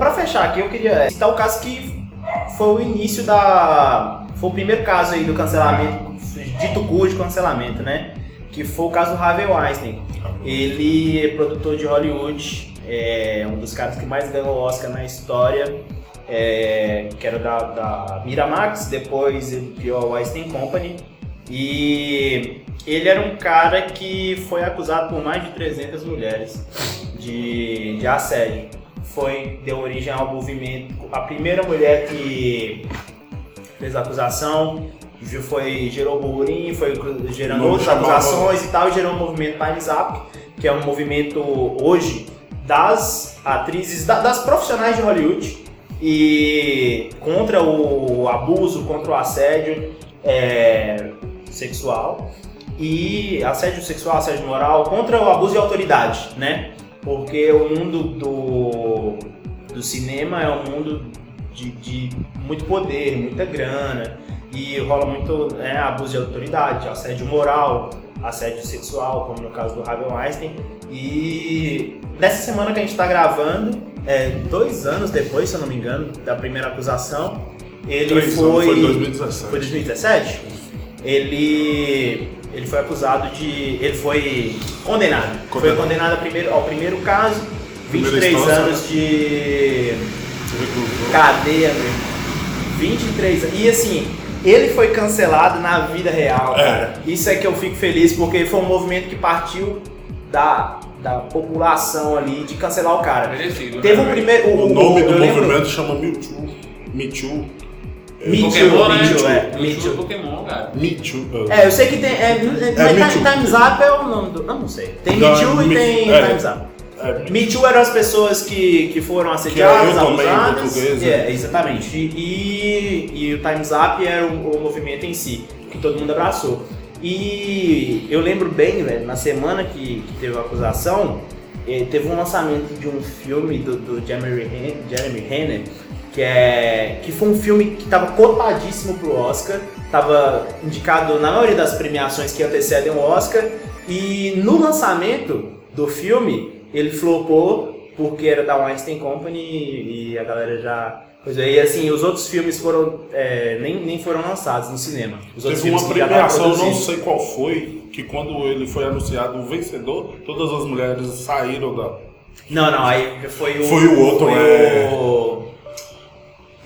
Pra fechar aqui, eu queria citar o caso que foi o início da. Foi o primeiro caso aí do cancelamento, dito cujo cancelamento, né? Que foi o caso do Harvey Weinstein. Ele é produtor de Hollywood, é um dos caras que mais ganhou Oscar na história, é, que era da, da Miramax, depois ele criou a Weinstein Company. E ele era um cara que foi acusado por mais de 300 mulheres de, de assédio foi deu origem ao movimento. A primeira mulher que fez a acusação foi gerou burburinho, foi gerando outras acusações e tal, e gerou o movimento Times Up, que é um movimento hoje das atrizes, da- das profissionais de Hollywood e contra o abuso, contra o assédio é, sexual e assédio sexual, assédio moral, contra o abuso de autoridade, né? Porque o mundo do, do cinema é um mundo de, de muito poder, muita grana, e rola muito né, abuso de autoridade, assédio moral, assédio sexual, como no caso do Harvey Weinstein. E nessa semana que a gente está gravando, é, dois anos depois, se eu não me engano, da primeira acusação, ele Três foi. foi em 2017. Foi 2017? Ele, ele foi acusado de. Ele foi condenado. Foi Condenado. condenado ao primeiro, ao primeiro caso, Primeira 23 instância, anos de Recusou. cadeia, meu. 23 anos. E assim, ele foi cancelado na vida real, É. cara. Isso é que eu fico feliz, porque foi um movimento que partiu da, da população ali de cancelar o cara. Merecido. Teve né? um primeiro. O, O nome eu do lembro- movimento chama Me Too. Me Too. Me Too, Pokémon, né? Too, é. Me Me Too Too. Pokémon, cara. Me Too. É, eu sei que tem. É, é, mas Too. Time's Up é o nome do. Não, não sei. Tem Me Não, Too e tem é. Time's Up. É, Me Too eram as pessoas que, que foram assediadas, Que é eu também, em abusadas. português, é, né? exatamente. E, e o Time's Up era o, o movimento em si, que todo mundo abraçou. E eu lembro bem, velho, na semana que, que teve a acusação, eh, teve um lançamento de um filme do, do Jeremy, Ren- Jeremy Renner, que, é, que foi um filme que estava cotadíssimo pro Oscar, estava indicado na maioria das premiações que antecedem o Oscar, e no lançamento do filme, ele flopou porque era da Weinstein Company e a galera já. Pois é, e assim, os outros filmes foram. é, nem, nem foram lançados no cinema. Os outros Teve uma premiação, eu não sei qual foi, que quando ele foi anunciado o vencedor, todas as mulheres saíram da. Não, não, aí foi o. Foi o outro, foi é. o-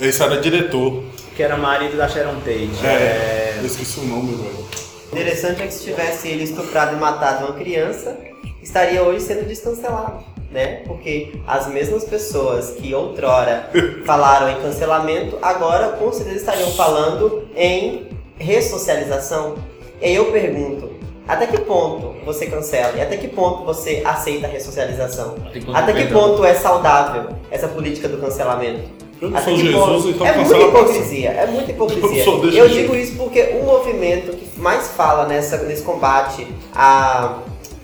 Esse era diretor. que era marido da Sharon Tate. É. é, Eu esqueci o nome, velho. Interessante é que se tivesse ele estuprado e matado uma criança, estaria hoje sendo descancelado, né? Porque as mesmas pessoas que outrora falaram em cancelamento, agora com certeza estariam falando em ressocialização. E aí eu pergunto, até que ponto você cancela e até que ponto você aceita a ressocialização? Até que ponto é saudável essa política do cancelamento? Eu não sou Jesus, então é muita hipocrisia, é muita hipocrisia. Eu Eu digo isso porque o movimento que mais fala nessa, nesse combate a,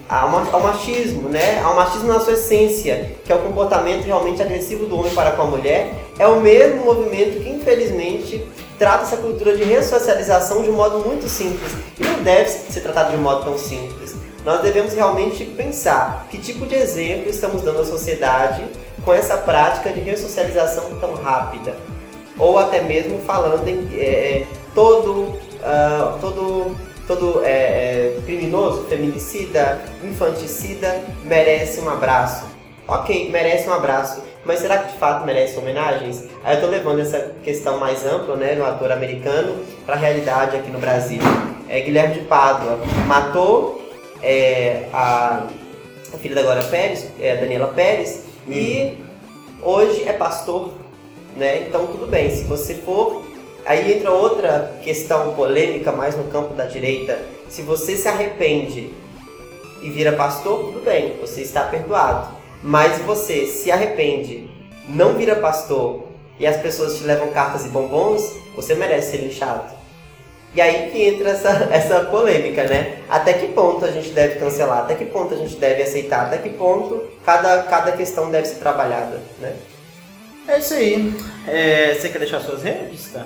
ao machismo, né? Ao machismo na sua essência, que é o comportamento realmente agressivo do homem para com a mulher, é o mesmo movimento que infelizmente trata essa cultura de ressocialização de um modo muito simples. E não deve ser tratado de um modo tão simples. Nós devemos realmente pensar que tipo de exemplo estamos dando à sociedade com essa prática de ressocialização tão rápida. Ou até mesmo falando em é, todo, ah, todo, todo é, é, criminoso, feminicida, infanticida, merece um abraço. ok, merece um abraço, mas será que de fato merece homenagens? Aí eu tô levando essa questão mais ampla, né, no ator americano, para a realidade aqui no Brasil. É, Guilherme de Pádua matou é, a, a filha da Glória Pérez, é, Daniela Pérez, e hoje é pastor, né? Então tudo bem, se você for. Aí entra outra questão polêmica mais no campo da direita. Se você se arrepende e vira pastor, tudo bem, você está perdoado. Mas você se arrepende, não vira pastor e as pessoas te levam cartas e bombons, você merece ser lixado. E aí que entra essa, essa polêmica, né? Até que ponto a gente deve cancelar? Até que ponto a gente deve aceitar? Até que ponto cada, cada questão deve ser trabalhada, né? É isso aí. É, você quer deixar suas redes, tá?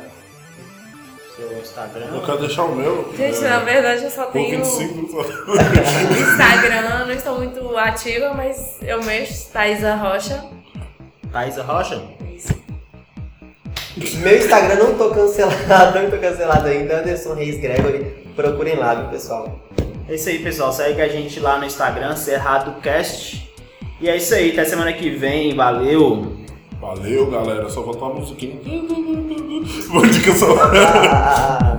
Seu Instagram. Eu quero deixar o meu. Gente, é, na verdade eu só tenho 25 só. Instagram, não estou muito ativa, mas eu mexo, Thaisa Rocha. Thaisa Rocha? Meu Instagram não tô cancelado, não tô cancelado ainda, Anderson Reis Gregory. Procurem lá, viu, pessoal? É isso aí, pessoal. Segue a gente lá no Instagram, CerradoCast. E é isso aí, até semana que vem. Valeu! Valeu, galera. Só faltou a musiquinha. Vou de cancelar.